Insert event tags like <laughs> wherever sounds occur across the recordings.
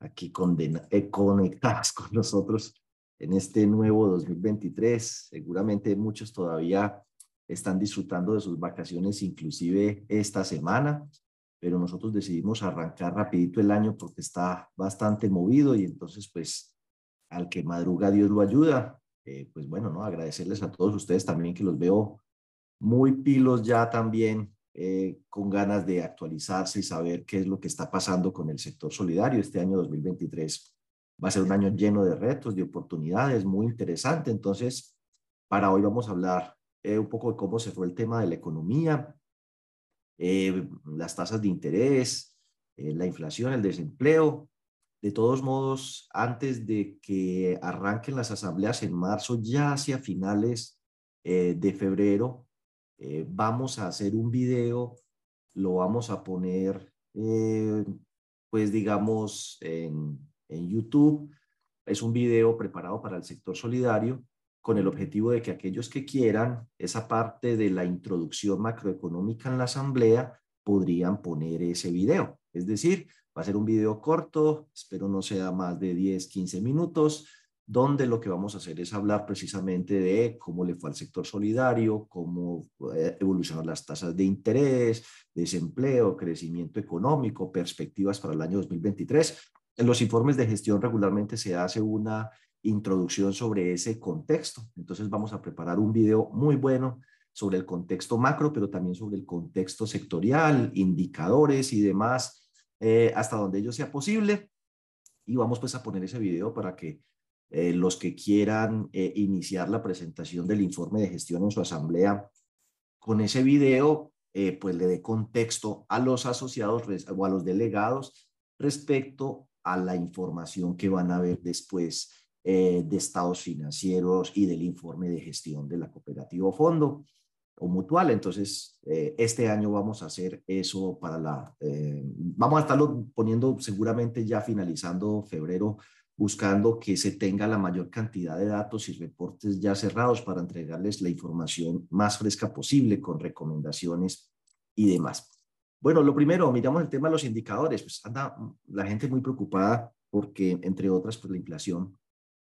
aquí eh, conectadas <laughs> con nosotros en este nuevo 2023. Seguramente muchos todavía están disfrutando de sus vacaciones, inclusive esta semana, pero nosotros decidimos arrancar rapidito el año porque está bastante movido y entonces pues al que madruga Dios lo ayuda. Eh, pues bueno, ¿no? Agradecerles a todos ustedes también que los veo muy pilos ya también eh, con ganas de actualizarse y saber qué es lo que está pasando con el sector solidario. Este año 2023 va a ser un año lleno de retos, de oportunidades, muy interesante. Entonces, para hoy vamos a hablar eh, un poco de cómo se fue el tema de la economía, eh, las tasas de interés, la inflación, el desempleo. De todos modos, antes de que arranquen las asambleas en marzo, ya hacia finales de febrero, eh, vamos a hacer un video, lo vamos a poner, eh, pues digamos, en, en YouTube. Es un video preparado para el sector solidario con el objetivo de que aquellos que quieran esa parte de la introducción macroeconómica en la asamblea podrían poner ese video. Es decir, va a ser un video corto, espero no sea más de 10, 15 minutos, donde lo que vamos a hacer es hablar precisamente de cómo le fue al sector solidario, cómo eh, evolucionan las tasas de interés, desempleo, crecimiento económico, perspectivas para el año 2023. En los informes de gestión regularmente se hace una introducción sobre ese contexto. Entonces vamos a preparar un video muy bueno sobre el contexto macro, pero también sobre el contexto sectorial, indicadores y demás, eh, hasta donde ello sea posible. Y vamos pues a poner ese video para que eh, los que quieran eh, iniciar la presentación del informe de gestión en su asamblea con ese video, eh, pues le dé contexto a los asociados o a los delegados respecto a la información que van a ver después de estados financieros y del informe de gestión de la cooperativa o fondo o mutual. Entonces, este año vamos a hacer eso para la, vamos a estarlo poniendo seguramente ya finalizando febrero buscando que se tenga la mayor cantidad de datos y reportes ya cerrados para entregarles la información más fresca posible con recomendaciones y demás. Bueno, lo primero, miramos el tema de los indicadores. Pues anda la gente muy preocupada porque, entre otras, pues la inflación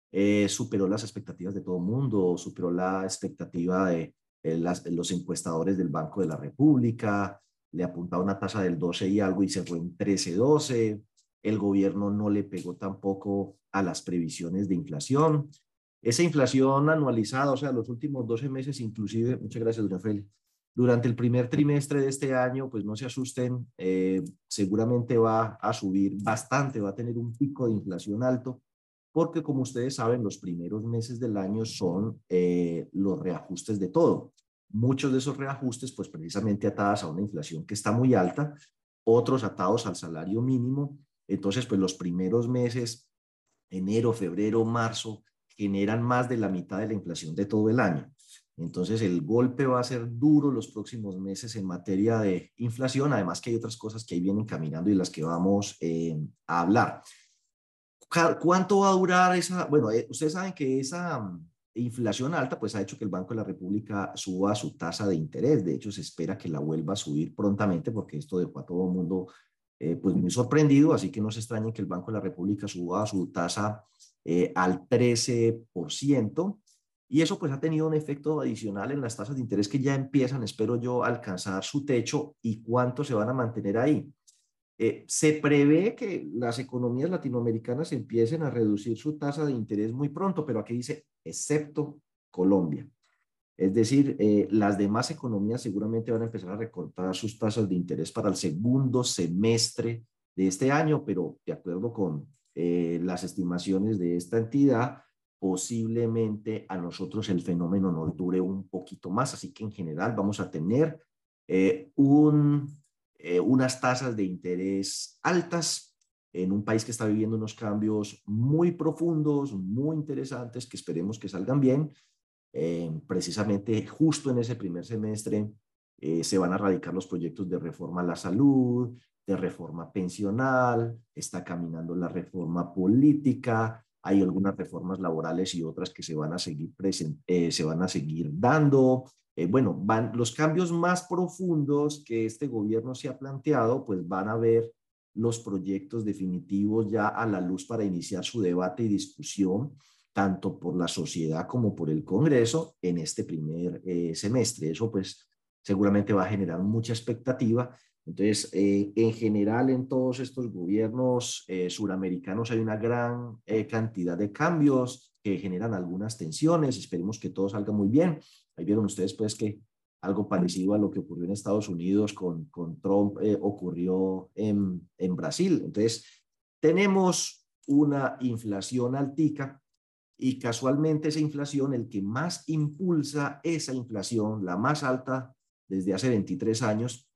eh, superó las expectativas de todo el mundo, superó la expectativa de los encuestadores del Banco de la República, le apuntaba una tasa del 12 y algo y se fue en 13, 12 el gobierno no le pegó tampoco a las previsiones de inflación. Esa inflación anualizada, o sea, los últimos 12 meses inclusive, muchas gracias, doña Feli, durante el primer trimestre de este año, pues no se asusten, eh, seguramente va a subir bastante, va a tener un pico de inflación alto, porque como ustedes saben, los primeros meses del año son eh, los reajustes de todo. Muchos de esos reajustes, pues precisamente atadas a una inflación que está muy alta, otros atados al salario mínimo entonces, pues los primeros meses, enero, febrero, marzo, generan más de la mitad de la inflación de todo el año. Entonces, el golpe va a ser duro los próximos meses en materia de inflación, además que hay otras cosas que ahí vienen caminando y las que vamos eh, a hablar. ¿Cuánto va a durar esa? Bueno, eh, ustedes saben que esa mm, inflación alta pues ha hecho que el Banco de la República suba su tasa de interés. De hecho, se espera que la vuelva a subir prontamente porque esto dejó a todo el mundo eh, pues muy sorprendido, así que no se extrañe que el Banco de la República suba su tasa eh, al 13%, y eso pues ha tenido un efecto adicional en las tasas de interés que ya empiezan, espero yo, a alcanzar su techo y cuánto se van a mantener ahí. Eh, se prevé que las economías latinoamericanas empiecen a reducir su tasa de interés muy pronto, pero aquí dice, excepto Colombia. Es decir, eh, las demás economías seguramente van a empezar a recortar sus tasas de interés para el segundo semestre de este año, pero de acuerdo con eh, las estimaciones de esta entidad, posiblemente a nosotros el fenómeno nos dure un poquito más, así que en general vamos a tener eh, un, unas tasas de interés altas en un país que está viviendo unos cambios muy profundos, muy interesantes, que esperemos que salgan bien, eh, precisamente justo en ese primer semestre eh, se van a radicar los proyectos de reforma a la salud, de reforma pensional, está caminando la reforma política, hay algunas reformas laborales y otras que se van a seguir, eh, se van a seguir dando. bueno, van los cambios más profundos que este gobierno se ha planteado, pues van a ver los proyectos definitivos ya a la luz para iniciar su debate y discusión, tanto por la sociedad como por el Congreso en este primer eh, semestre. Eso pues seguramente va a generar mucha expectativa. Entonces, eh, en general, en todos estos gobiernos eh, suramericanos hay una gran cantidad de cambios que generan algunas tensiones. Esperemos que todo salga muy bien. Ahí vieron ustedes pues que algo parecido a lo que ocurrió en Estados Unidos con, con Trump eh, ocurrió en, en Brasil. Entonces, tenemos una inflación altica y casualmente esa inflación, el que más impulsa esa inflación, la más alta desde hace 23 años,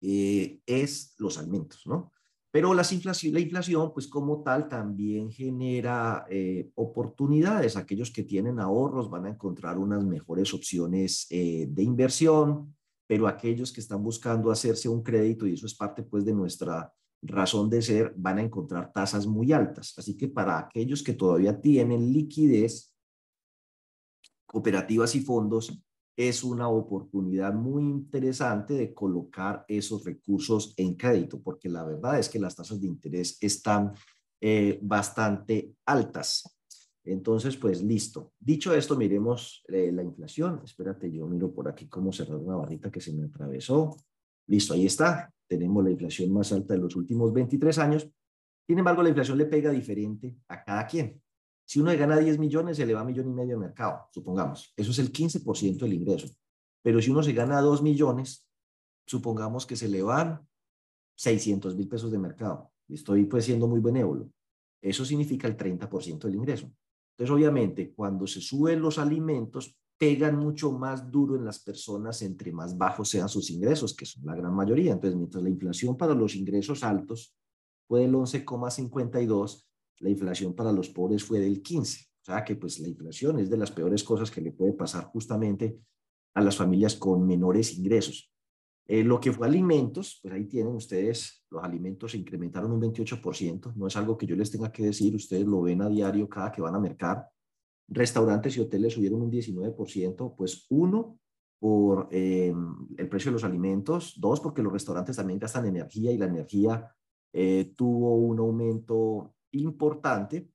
eh, es los alimentos, ¿no? Pero la inflación, la inflación, pues como tal, también genera eh, oportunidades. Aquellos que tienen ahorros van a encontrar unas mejores opciones eh, de inversión, pero aquellos que están buscando hacerse un crédito, y eso es parte pues de nuestra razón de ser, van a encontrar tasas muy altas. Así que para aquellos que todavía tienen liquidez, cooperativas y fondos, es una oportunidad muy interesante de colocar esos recursos en crédito, porque la verdad es que las tasas de interés están eh, bastante altas. Entonces, pues listo. Dicho esto, miremos eh, la inflación. Espérate, yo miro por aquí cómo cerrar una barrita que se me atravesó. Listo, ahí está. Tenemos la inflación más alta de los últimos 23 años. Sin embargo, la inflación le pega diferente a cada quien. Si uno gana 10 millones, se le va a millón y medio de mercado, supongamos. Eso es el 15% del ingreso. Pero si uno se gana 2 millones, supongamos que se le van 600 mil pesos de mercado. Estoy pues siendo muy benévolo. Eso significa el 30% del ingreso. Entonces, obviamente, cuando se suben los alimentos, pegan mucho más duro en las personas entre más bajos sean sus ingresos, que son la gran mayoría. Entonces, mientras la inflación para los ingresos altos fue del 11,52, la inflación para los pobres fue del 15. O sea que pues la inflación es de las peores cosas que le puede pasar justamente a las familias con menores ingresos. Eh, lo que fue alimentos, pues ahí tienen ustedes, los alimentos se incrementaron un 28%, no es algo que yo les tenga que decir, ustedes lo ven a diario cada que van a mercar. Restaurantes y hoteles subieron un 19%, pues uno, por eh, el precio de los alimentos, dos, porque los restaurantes también gastan energía y la energía eh, tuvo un aumento importante.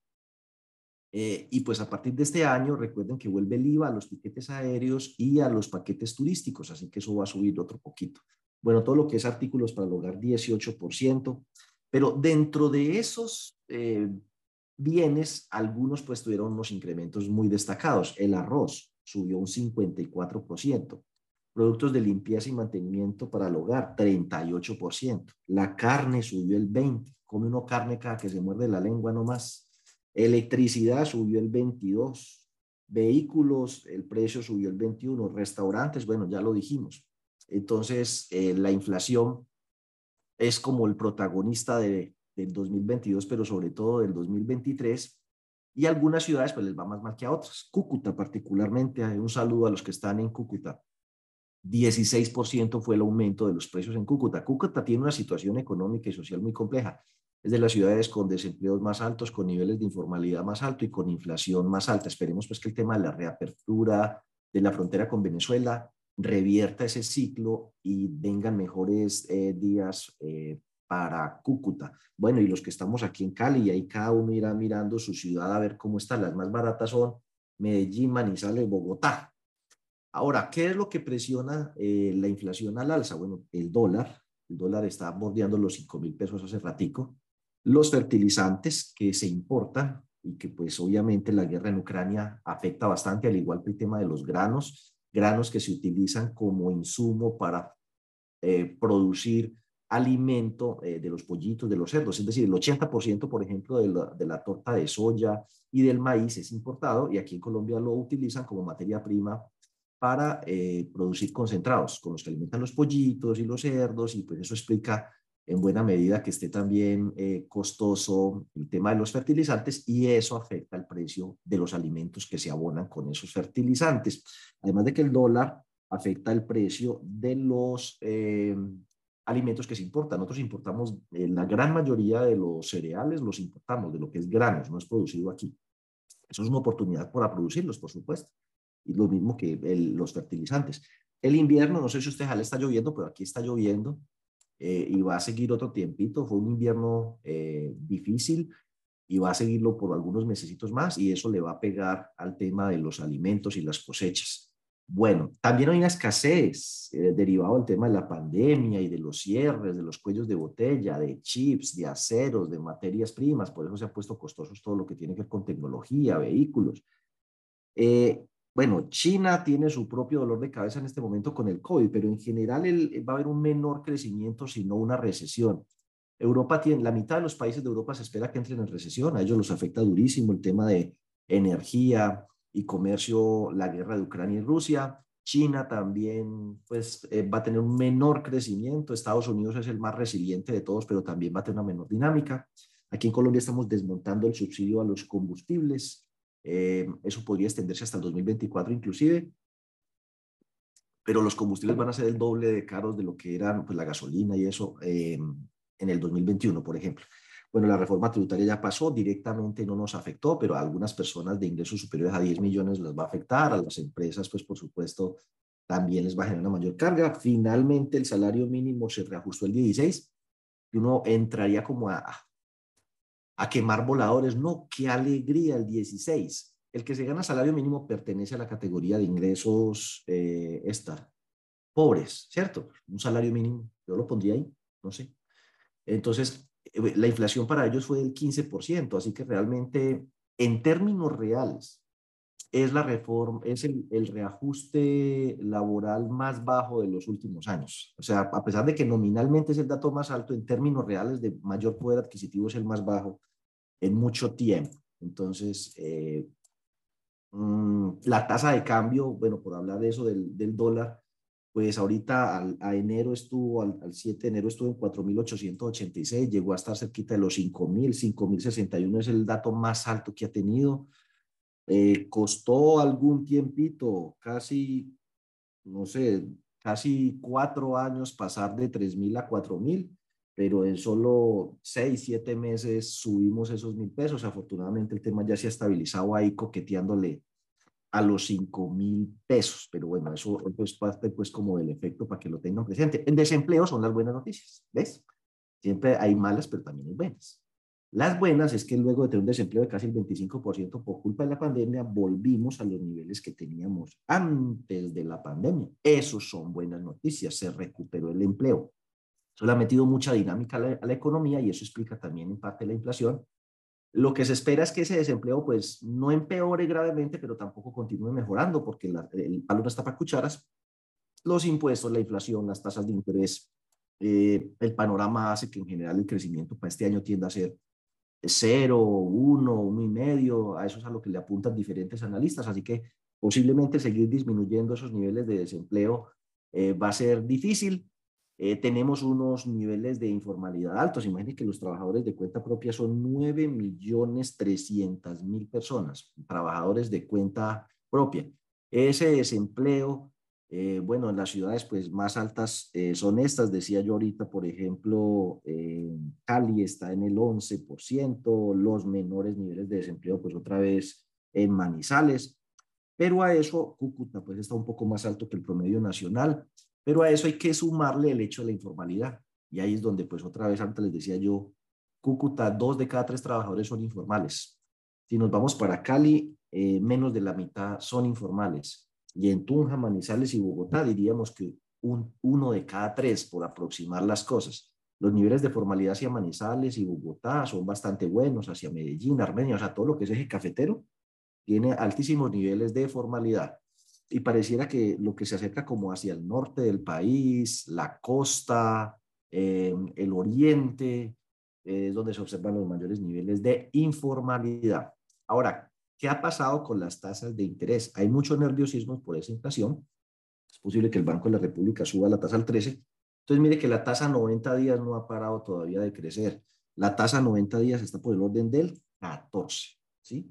Eh, y pues a partir de este año, recuerden que vuelve el IVA a los tiquetes aéreos y a los paquetes turísticos, así que eso va a subir otro poquito. Bueno, todo lo que es artículos para el hogar, 18%, pero dentro de esos eh, bienes, algunos pues tuvieron unos incrementos muy destacados. El arroz subió un 54%, productos de limpieza y mantenimiento para el hogar, 38%, la carne subió el 20%, come uno carne cada que se muerde la lengua nomás. Electricidad subió el 22. Vehículos, el precio subió el 21. Restaurantes, bueno, ya lo dijimos. Entonces, eh, la inflación es como el protagonista de, del 2022, pero sobre todo del 2023. Y algunas ciudades pues les va más mal que a otras. Cúcuta particularmente, un saludo a los que están en Cúcuta. 16% fue el aumento de los precios en Cúcuta. Cúcuta tiene una situación económica y social muy compleja es de las ciudades con desempleos más altos, con niveles de informalidad más alto y con inflación más alta. Esperemos pues que el tema de la reapertura de la frontera con Venezuela revierta ese ciclo y vengan mejores eh, días eh, para Cúcuta. Bueno, y los que estamos aquí en Cali, y ahí cada uno irá mirando su ciudad a ver cómo están. Las más baratas son Medellín, Manizales, Bogotá. Ahora, ¿qué es lo que presiona eh, la inflación al alza? Bueno, el dólar. El dólar está bordeando los 5 mil pesos hace ratico los fertilizantes que se importan y que pues obviamente la guerra en Ucrania afecta bastante, al igual que el tema de los granos, granos que se utilizan como insumo para eh, producir alimento eh, de los pollitos, de los cerdos. Es decir, el 80%, por ejemplo, de la, de la, torta de soya y del maíz es importado y aquí en Colombia lo utilizan como materia prima para eh, producir concentrados con los que alimentan los pollitos y los cerdos y pues eso explica en buena medida que esté también eh, costoso el tema de los fertilizantes y eso afecta el precio de los alimentos que se abonan con esos fertilizantes. Además de que el dólar afecta el precio de los eh, alimentos que se importan. Nosotros importamos, eh, la gran mayoría de los cereales los importamos, de lo que es granos, no es producido aquí. Eso es una oportunidad para producirlos, por supuesto. Y lo mismo que los fertilizantes. El invierno, no sé si usted le está lloviendo, pero aquí está lloviendo eh, y va a seguir otro tiempito. Fue un invierno eh, difícil y va a seguirlo por algunos mesecitos más y eso le va a pegar al tema de los alimentos y las cosechas. Bueno, también hay una escasez eh, derivado del tema de la pandemia y de los cierres, de los cuellos de botella, de chips, de aceros, de materias primas. Por eso se ha puesto costosos todo lo que tiene que ver con tecnología, vehículos. Eh, bueno, China tiene su propio dolor de cabeza en este momento con el COVID, pero en general va a haber un menor crecimiento, sino una recesión. Europa tiene, la mitad de los países de Europa se espera que entren en recesión, a ellos los afecta durísimo el tema de energía, y comercio la guerra de Ucrania y Rusia. China también pues, eh, va a tener un menor crecimiento. Estados Unidos es el más resiliente de todos, pero también va a tener una menor dinámica. Aquí en Colombia estamos desmontando el subsidio a los combustibles. Eh, eso podría extenderse hasta el 2024 inclusive. Pero los combustibles van a ser el doble de caros de lo que eran pues, la gasolina y eso eh, en el 2021, por ejemplo. Bueno, la reforma tributaria ya pasó, directamente no nos afectó, pero a algunas personas de ingresos superiores a 10 millones las va a afectar, a las empresas, pues por supuesto, también les va a generar una mayor carga. Finalmente, el salario mínimo se reajustó el 16 y uno entraría como a, a quemar voladores. No, qué alegría el 16. El que se gana salario mínimo pertenece a la categoría de ingresos eh, pobres, ¿cierto? Un salario mínimo, yo lo pondría ahí, no sé. Entonces, la inflación para ellos fue del 15%, así que realmente en términos reales es la reforma, es el, el, reajuste laboral más bajo de los últimos años. O sea, a pesar de que nominalmente es el dato más alto, en términos reales de mayor poder adquisitivo es el más bajo en mucho tiempo. Entonces, eh, mm, la tasa de cambio, bueno, por hablar de eso del, del dólar, pues ahorita a enero estuvo, al, 7 de enero estuvo en 4.886, llegó a estar cerquita de los 5.000, 5.061 es el dato más alto que ha tenido. Eh, costó algún tiempito, casi, no sé, casi cuatro años pasar de 3.000 a 4.000, pero en solo seis, siete meses subimos esos mil pesos. Afortunadamente el tema ya se ha estabilizado ahí coqueteándole a los 5 mil pesos. Pero bueno, eso, es parte pues como del efecto para que lo tengan presente. El desempleo son las buenas noticias, ¿ves? Siempre hay malas, pero también hay buenas. Las buenas es que luego de tener un desempleo de casi el 25% por culpa de la pandemia, volvimos a los niveles que teníamos antes de la pandemia. Esos son buenas noticias, se recuperó el empleo. Eso le ha metido mucha dinámica a la, a la economía y eso explica también en parte la inflación lo que se espera es que ese desempleo pues no empeore gravemente, pero tampoco continúe mejorando porque el palo no está para cucharas. Los impuestos, la inflación, las tasas de interés, eh, el panorama hace que en general el crecimiento para este año tienda a ser cero, uno, uno y medio, a eso es a lo que le apuntan diferentes analistas, así que posiblemente seguir disminuyendo esos niveles de desempleo eh, va a ser difícil, eh, tenemos unos niveles de informalidad altos. Imaginen que los trabajadores de cuenta propia son 9 millones 300 mil personas, trabajadores de cuenta propia. Ese desempleo, eh, bueno, en las ciudades pues más altas eh, son estas, decía yo ahorita, por ejemplo, Cali está en el 11%, los menores niveles de desempleo pues otra vez en Manizales, pero a eso Cúcuta pues está un poco más alto que el promedio nacional pero a eso hay que sumarle el hecho de la informalidad. Y ahí es donde, pues otra vez antes les decía yo, Cúcuta, dos de cada tres trabajadores son informales. Si nos vamos para Cali, eh, menos de la mitad son informales. Y en Tunja, Manizales y Bogotá diríamos que un, uno de cada tres, por aproximar las cosas. Los niveles de formalidad hacia Manizales y Bogotá son bastante buenos, hacia Medellín, Armenia, o sea, todo lo que es eje cafetero tiene altísimos niveles de formalidad y pareciera que lo que se acerca como hacia el norte del país, la costa, eh, el oriente, es donde se observan los mayores niveles de informalidad. Ahora, ¿qué ha pasado con las tasas de interés? Hay mucho nerviosismo por esa inflación. Es posible que el Banco de la República suba la tasa al 13. Entonces, mire que la tasa 90 días no ha parado todavía de crecer. La tasa 90 días está por el orden del 14, ¿sí?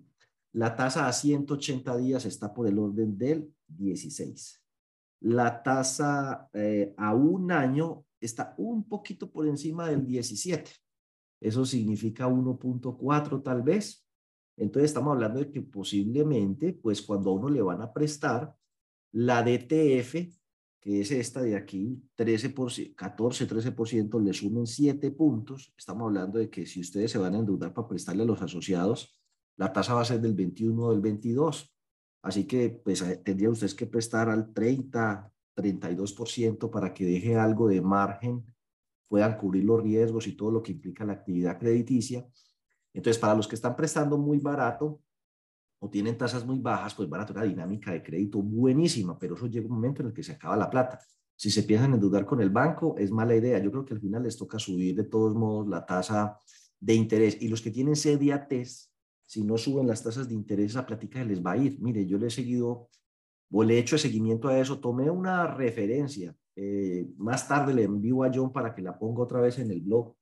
La tasa a 180 días está por el orden del 16. La tasa eh, a un año está un poquito por encima del 17. Eso significa 1.4 tal vez. Entonces estamos hablando de que posiblemente, pues cuando a uno le van a prestar, la DTF que es esta de aquí, 13%, 14, 13%, le sumen 7 puntos. Estamos hablando de que si ustedes se van a endeudar para prestarle a los asociados, la tasa va a ser del 21 o del 22. Así que pues eh, tendría ustedes que prestar al 30, 32% para que deje algo de margen, puedan cubrir los riesgos y todo lo que implica la actividad crediticia. Entonces, para los que están prestando muy barato o tienen tasas muy bajas, pues van a tener una dinámica de crédito buenísima, pero eso llega un momento en el que se acaba la plata. Si se piensan endeudar con el banco, es mala idea. Yo creo que al final les toca subir de todos modos la tasa de interés. Y los que tienen CDATES, si no suben las tasas de interés, esa plática les va a ir. Mire, yo le he seguido o le he hecho seguimiento a eso. Tomé una referencia. Eh, más tarde le envío a John para que la ponga otra vez en el blog.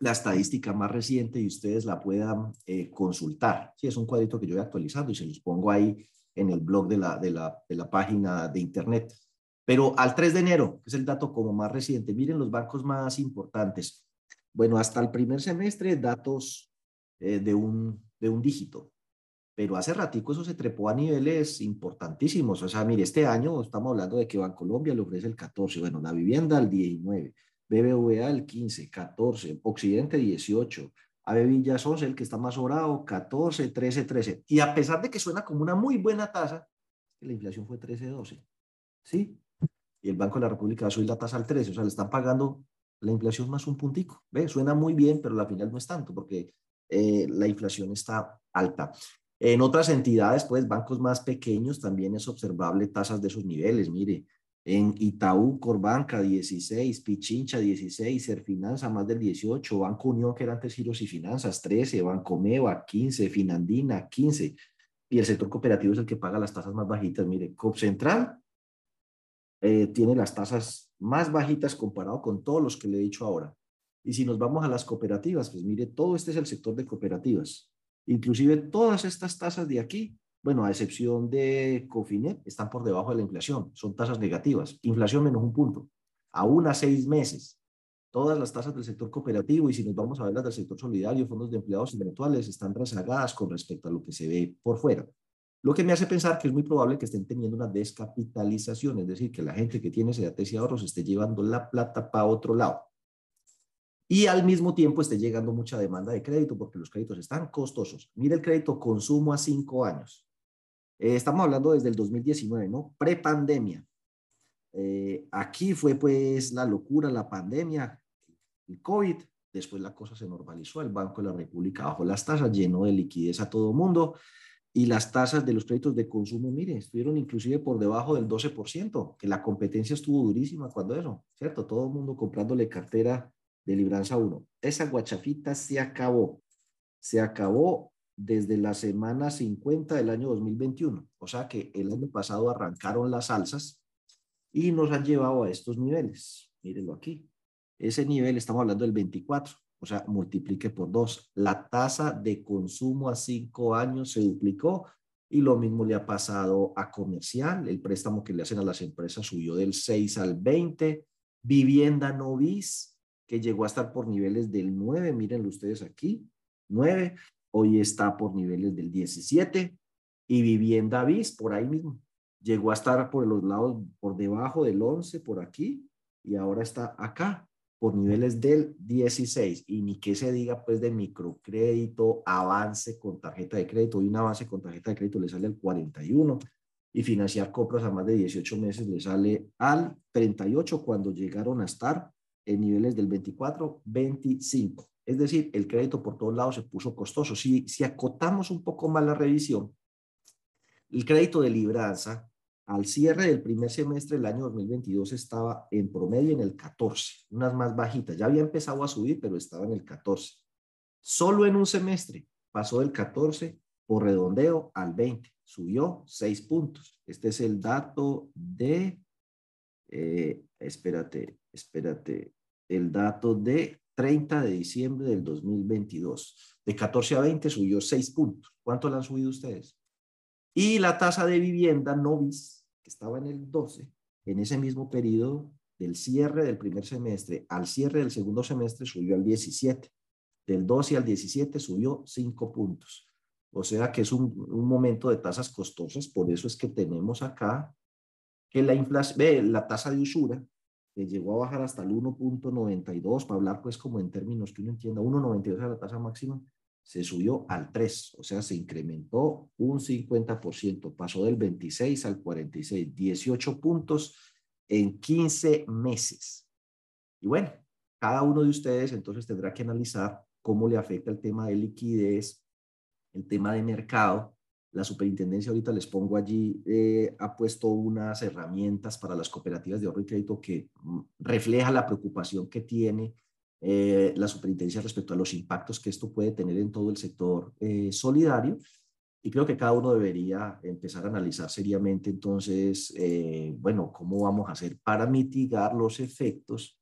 La estadística más reciente y ustedes la puedan eh, consultar. Sí, es un cuadrito que yo he actualizado y se los pongo ahí en el blog de la, de la, de la página de internet. Pero al 3 de enero, que es el dato como más reciente, miren los bancos más importantes. Bueno, hasta el primer semestre, datos eh, de, un, de un dígito. Pero hace ratico eso se trepó a niveles importantísimos. O sea, mire, este año estamos hablando de que Bancolombia le ofrece el 14, bueno, la vivienda al 19, BBVA el 15, 14, Occidente 18, Ave Villas 11, el que está más sobrado, 14, 13, 13. Y a pesar de que suena como una muy buena tasa, la inflación fue 13, 12. ¿Sí? Y el Banco de la República va a subir la tasa al 13, o sea, le están pagando la inflación más un puntico. ¿Ve? Suena muy bien, pero al final no es tanto, porque eh, la inflación está alta. En otras entidades, pues bancos más pequeños, también es observable tasas de esos niveles. Mire, en Itaú, Corbanca 16, Pichincha 16, Serfinanza más del 18, Banco Unión, que era antes Giros y Finanzas 13, Banco Meva 15, Finandina 15. Y el sector cooperativo es el que paga las tasas más bajitas. Mire, COP Central eh, tiene las tasas más bajitas comparado con todos los que le he dicho ahora. Y si nos vamos a las cooperativas, pues mire, todo este es el sector de cooperativas. Inclusive todas estas tasas de aquí, bueno, a excepción de Cofinet, están por debajo de la inflación. Son tasas negativas. Inflación menos un punto. Aún a seis meses. Todas las tasas del sector cooperativo y si nos vamos a ver las del sector solidario, fondos de empleados eventuales, están rezagadas con respecto a lo que se ve por fuera. Lo que me hace pensar que es muy probable que estén teniendo una descapitalización, es decir, que la gente que tiene sedates y ahorros esté llevando la plata para otro lado y al mismo tiempo esté llegando mucha demanda de crédito porque los créditos están costosos. Mire el crédito consumo a cinco años. Eh, estamos hablando desde el 2019, ¿no? Prepandemia. Eh, aquí fue pues la locura, la pandemia, el COVID. Después la cosa se normalizó. El Banco de la República bajó las tasas, llenó de liquidez a todo mundo. Y las tasas de los créditos de consumo, mire, estuvieron inclusive por debajo del 12%, que la competencia estuvo durísima cuando eso, ¿cierto? Todo el mundo comprándole cartera de Libranza 1. Esa guachafita se acabó. Se acabó desde la semana 50 del año 2021. O sea que el año pasado arrancaron las alzas y nos han llevado a estos niveles. Mírenlo aquí. Ese nivel, estamos hablando del 24, o sea, multiplique por dos. La tasa de consumo a cinco años se duplicó y lo mismo le ha pasado a comercial. El préstamo que le hacen a las empresas subió del 6 al 20. Vivienda no bis que llegó a estar por niveles del 9, mírenlo ustedes aquí, 9, hoy está por niveles del 17, y vivienda bis por ahí mismo, llegó a estar por los lados, por debajo del 11, por aquí, y ahora está acá, por niveles del 16, y ni que se diga pues de microcrédito, avance con tarjeta de crédito, y un avance con tarjeta de crédito le sale al 41, y financiar compras a más de 18 meses le sale al 38 cuando llegaron a estar en niveles del 24, 25. Es decir, el crédito por todos lados se puso costoso. Si, si acotamos un poco más la revisión, el crédito de libranza al cierre del primer semestre del año 2022 estaba en promedio en el 14, unas más bajitas. Ya había empezado a subir, pero estaba en el 14. Solo en un semestre pasó del 14 por redondeo al 20, subió 6 puntos. Este es el dato de, eh, espérate, espérate, el dato de 30 de diciembre del 2022. De 14 a 20 subió 6 puntos. ¿Cuánto le han subido ustedes? Y la tasa de vivienda novis, que estaba en el 12, en ese mismo periodo del cierre del primer semestre al cierre del segundo semestre subió al 17. Del 12 al 17 subió 5 puntos. O sea que es un, un momento de tasas costosas, por eso es que tenemos acá que la inflación, la tasa de usura, llegó a bajar hasta el 1.92, para hablar pues como en términos que uno entienda, 1.92 era la tasa máxima, se subió al 3, o sea, se incrementó un 50%, pasó del 26 al 46, 18 puntos en 15 meses. Y bueno, cada uno de ustedes entonces tendrá que analizar cómo le afecta el tema de liquidez, el tema de mercado. La superintendencia ahorita les pongo allí, eh, ha puesto unas herramientas para las cooperativas de ahorro y crédito que mm, refleja la preocupación que tiene eh, la superintendencia respecto a los impactos que esto puede tener en todo el sector eh, solidario. Y creo que cada uno debería empezar a analizar seriamente entonces, eh, bueno, cómo vamos a hacer para mitigar los efectos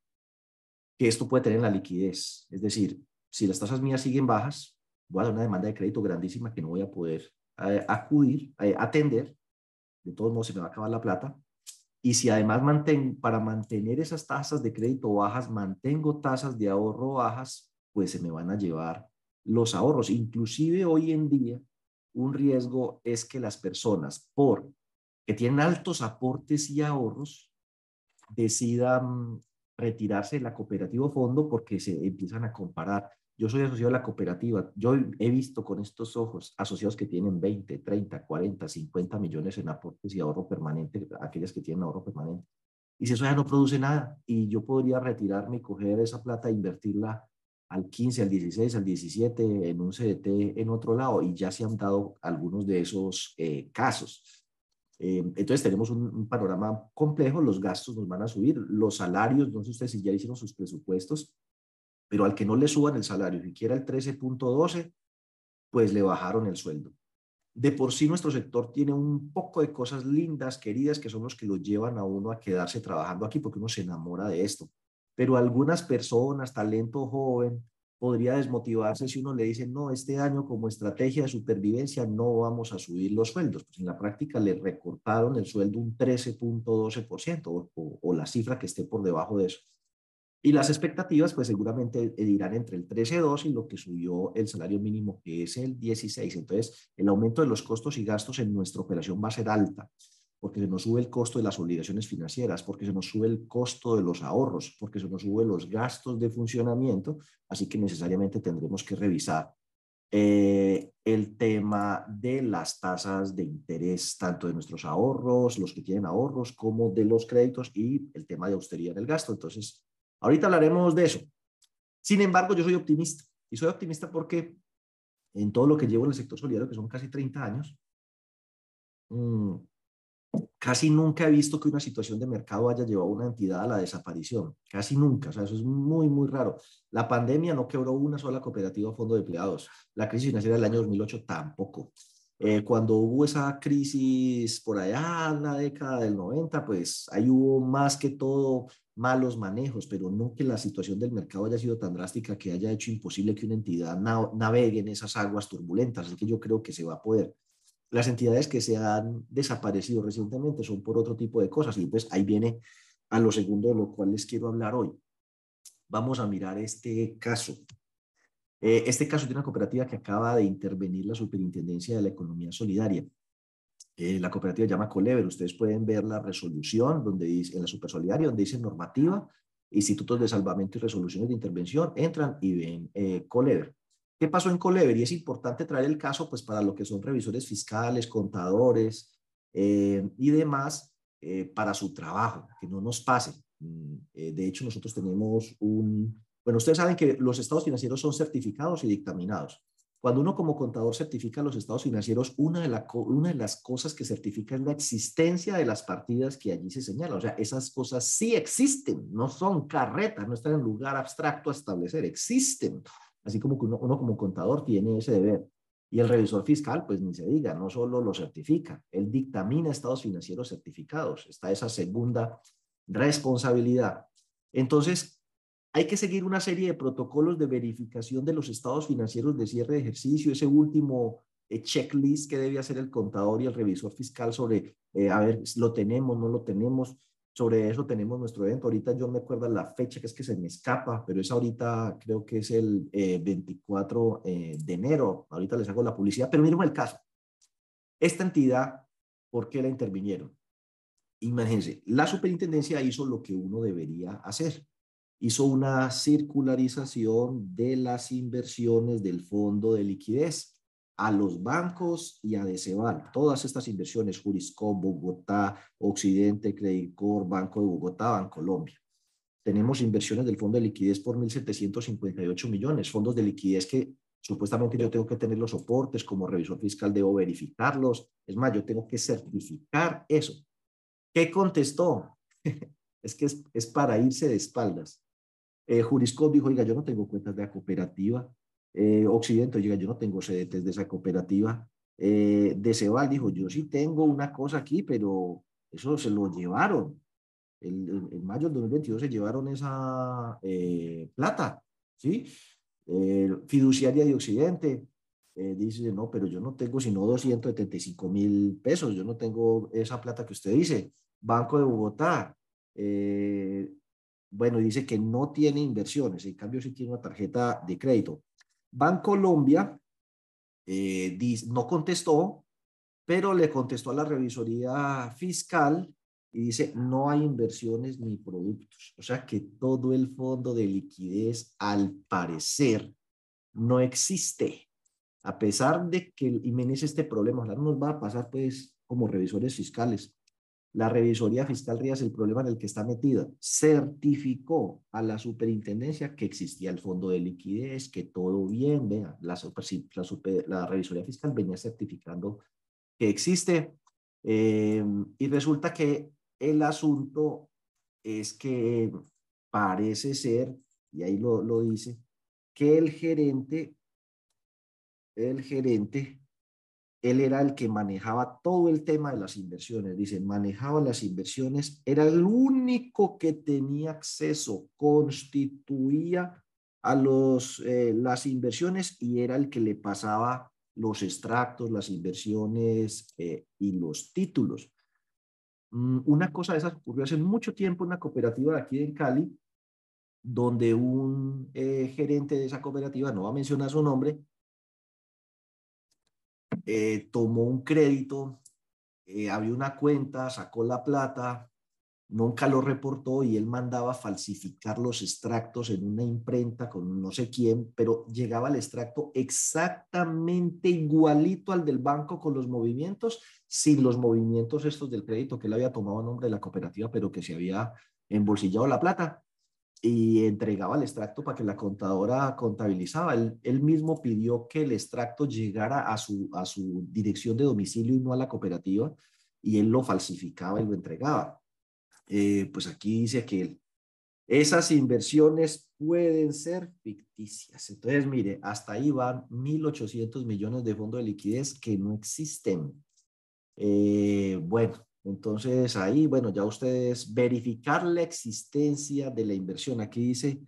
que esto puede tener en la liquidez. Es decir, si las tasas mías siguen bajas, voy a dar una demanda de crédito grandísima que no voy a poder acudir, atender. De todos modos, se me va a acabar la plata. Y si además para mantener esas tasas de crédito bajas, mantengo tasas de ahorro bajas, pues se me van a llevar los ahorros. Inclusive hoy en día, un riesgo es que las personas, por que tienen altos aportes y ahorros, decidan retirarse de la cooperativa fondo porque se empiezan a comparar yo soy asociado a la cooperativa. Yo he visto con estos ojos asociados que tienen 20, 30, 40, 50 millones en aportes y ahorro permanente, aquellas que tienen ahorro permanente. Y si eso ya no produce nada, y yo podría retirarme y coger esa plata e invertirla al 15, al 16, al 17 en un CDT en otro lado, y ya se han dado algunos de esos eh, casos. Eh, entonces tenemos un, un, panorama complejo, los gastos nos van a subir, los salarios, no sé ustedes si ya hicieron sus presupuestos, pero al que no le suban el salario, siquiera el 13.12, pues le bajaron el sueldo. De por sí nuestro sector tiene un poco de cosas lindas, queridas, que son los que lo llevan a uno a quedarse trabajando aquí porque uno se enamora de esto. Pero algunas personas, talento joven, podría desmotivarse si uno le dice, no, este año como estrategia de supervivencia no vamos a subir los sueldos. Pues en la práctica le recortaron el sueldo un 13.12% o, o, o la cifra que esté por debajo de eso. Y las expectativas, pues seguramente dirán entre el 13.2 y lo que subió el salario mínimo, que es el 16. Entonces, el aumento de los costos y gastos en nuestra operación va a ser alta, porque se nos sube el costo de las obligaciones financieras, porque se nos sube el costo de los ahorros, porque se nos sube los gastos de funcionamiento, así que necesariamente tendremos que revisar eh, el tema de las tasas de interés, tanto de nuestros ahorros, los que tienen ahorros, como de los créditos y el tema de austeridad del gasto. Entonces, Ahorita hablaremos de eso. Sin embargo, yo soy optimista. Y soy optimista porque en todo lo que llevo en el sector solidario, que son casi 30 años, mm, casi nunca he visto que una situación de mercado haya llevado a una entidad a la desaparición. Casi nunca. O sea, eso es muy, muy raro. La pandemia no quebró una sola cooperativa o fondo de empleados. La crisis financiera del año 2008 tampoco. Eh, cuando hubo esa crisis por allá en la década del 90, pues ahí hubo más que todo malos manejos, pero no que la situación del mercado haya sido tan drástica que haya hecho imposible que una entidad navegue en esas aguas turbulentas. Así que yo creo que se va a poder. Las entidades que se han desaparecido recientemente son por otro tipo de cosas y pues ahí viene a lo segundo de lo cual les quiero hablar hoy. Vamos a mirar este caso. Eh, este caso de una cooperativa que acaba de intervenir la Superintendencia de la Economía Solidaria. Eh, la cooperativa llama Colever. Ustedes pueden ver la resolución donde dice, en la Supersolidaria, donde dice normativa, institutos de salvamento y resoluciones de intervención, entran y ven eh, Colever. ¿Qué pasó en Colever? Y es importante traer el caso pues para lo que son revisores fiscales, contadores y demás para su trabajo, que no nos pase. Mm, de hecho, nosotros tenemos un, bueno, ustedes saben que los estados financieros son certificados y dictaminados. Cuando uno como contador certifica los estados financieros, una de, una de las cosas que certifica es la existencia de las partidas que allí se señalan. O sea, esas cosas sí existen, no son carretas, no están en lugar abstracto a establecer, existen. Así como que uno, uno como contador tiene ese deber. Y el revisor fiscal, pues ni se diga, no solo lo certifica, él dictamina estados financieros certificados. Está esa segunda responsabilidad. Entonces, hay que seguir una serie de protocolos de verificación de los estados financieros de cierre de ejercicio, ese último eh, checklist que debe hacer el contador y el revisor fiscal sobre, eh, a ver, lo tenemos, no lo tenemos. Sobre eso tenemos nuestro evento. Ahorita yo me acuerdo la fecha que es que se me escapa, pero es ahorita, creo que es el 24 eh, de enero. Ahorita les hago la publicidad, pero miren el caso. Esta entidad, ¿por qué la intervinieron? imagínense, la superintendencia hizo lo que uno debería hacer. Hizo una circularización de las inversiones del fondo de liquidez a los bancos y a Deceval. Todas estas inversiones, Jurisco, Bogotá, Occidente, Credit Corp, Banco de Bogotá, Bancolombia. Tenemos inversiones del fondo de liquidez por 1.758 millones, fondos de liquidez que supuestamente yo tengo que tener los soportes, como revisor fiscal debo verificarlos. Es más, yo tengo que certificar eso. ¿Qué contestó? <laughs> es que es, para irse de espaldas. Eh, dijo, oiga, yo no tengo cuentas de la cooperativa, eh, Occidente, oiga, yo no tengo CDTs de esa cooperativa. Eh, de Cebal dijo, yo sí tengo una cosa aquí, pero eso se lo llevaron. El, en mayo del 2022 se llevaron esa eh, plata, ¿sí? fiduciaria de Occidente dice, no, pero yo no tengo sino 275 mil pesos, yo no tengo esa plata que usted dice. Banco de Bogotá, bueno, dice que no tiene inversiones, en cambio sí tiene una tarjeta de crédito. Bancolombia eh, no contestó, pero le contestó a la revisoría fiscal y dice, no hay inversiones ni productos. O sea que todo el fondo de liquidez, al parecer, no existe. A pesar de que Jiménez este problema, ojalá no nos va a pasar pues como revisores fiscales, la revisoría fiscal Rías, el problema en el que está metida, certificó a la superintendencia que existía el fondo de liquidez, que todo bien, vea, la, la, revisoría fiscal venía certificando que existe. Em, y resulta que el asunto es que parece ser, y ahí lo, lo dice, que el gerente, el gerente él era el que manejaba todo el tema de las inversiones. Dice, manejaba las inversiones, era el único que tenía acceso, constituía a los, eh, las inversiones y era el que le pasaba los extractos, las inversiones eh, y los títulos. Mm, una cosa de esas ocurrió hace mucho tiempo en una cooperativa de aquí en Cali, donde un eh, gerente de esa cooperativa, no va a mencionar su nombre, eh, tomó un crédito, eh, abrió una cuenta, sacó la plata, nunca lo reportó y él mandaba falsificar los extractos en una imprenta con no sé quién, pero llegaba el extracto exactamente igualito al del banco con los movimientos, sin los movimientos estos del crédito que él había tomado a nombre de la cooperativa, pero que se había embolsillado la plata y entregaba el extracto para que la contadora contabilizaba. Él, mismo pidió que el extracto llegara a su, a su dirección de domicilio y no a la cooperativa, y él lo falsificaba y lo entregaba. Eh, pues aquí dice que esas inversiones pueden ser ficticias. Entonces, mire, hasta ahí van 1.800 millones de fondos de liquidez que no existen. Eh, bueno, entonces ahí, bueno, ya ustedes verificar la existencia de la inversión. Aquí dice,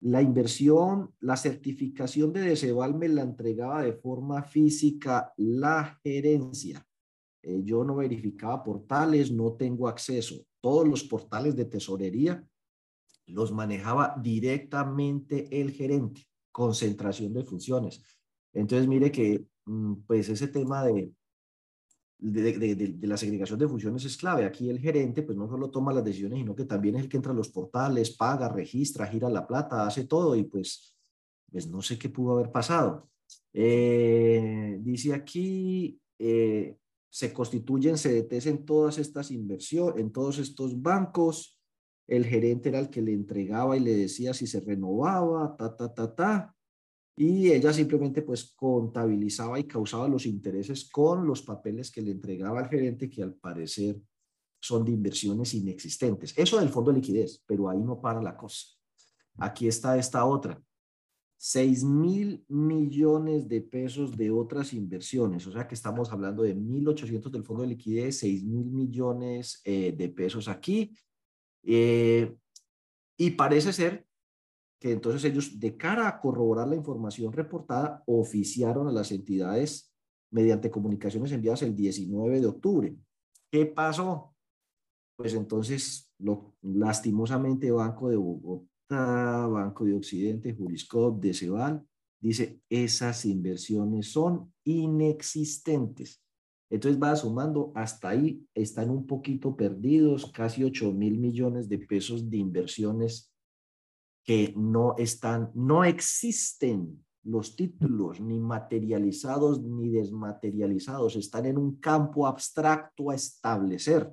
la inversión, la certificación de Deceval me la entregaba de forma física la gerencia. Eh, yo no verificaba portales, no tengo acceso. Todos los portales de tesorería los manejaba directamente el gerente, concentración de funciones. Entonces, mire que, mm, pues ese tema de, de, la segregación de funciones es clave. Aquí el gerente pues no solo toma las decisiones, sino que también es el que entra a los portales, paga, registra, gira la plata, hace todo y pues, pues no sé qué pudo haber pasado. Eh, dice aquí, eh, se constituyen CDTs en todas estas inversiones, en todos estos bancos. El gerente era el que le entregaba y le decía si se renovaba, ta, ta, ta, ta y ella simplemente pues contabilizaba y causaba los intereses con los papeles que le entregaba al gerente que al parecer son de inversiones inexistentes. Eso del fondo de liquidez, pero ahí no para la cosa. Aquí está esta otra. 6 mil millones de pesos de otras inversiones, o sea que estamos hablando de 1.800 del fondo de liquidez, 6 mil millones eh, de pesos aquí. Eh, y parece ser que entonces ellos, de cara a corroborar la información reportada, oficiaron a las entidades mediante comunicaciones enviadas el 19 de octubre. ¿Qué pasó? Pues entonces, lo, lastimosamente, Banco de Bogotá, Banco de Occidente, Juriscop, Cebal, dice, esas inversiones son inexistentes. Entonces va sumando, hasta ahí están un poquito perdidos, casi 8 mil millones de pesos de inversiones que no están, no existen los títulos ni materializados ni desmaterializados, están en un campo abstracto a establecer.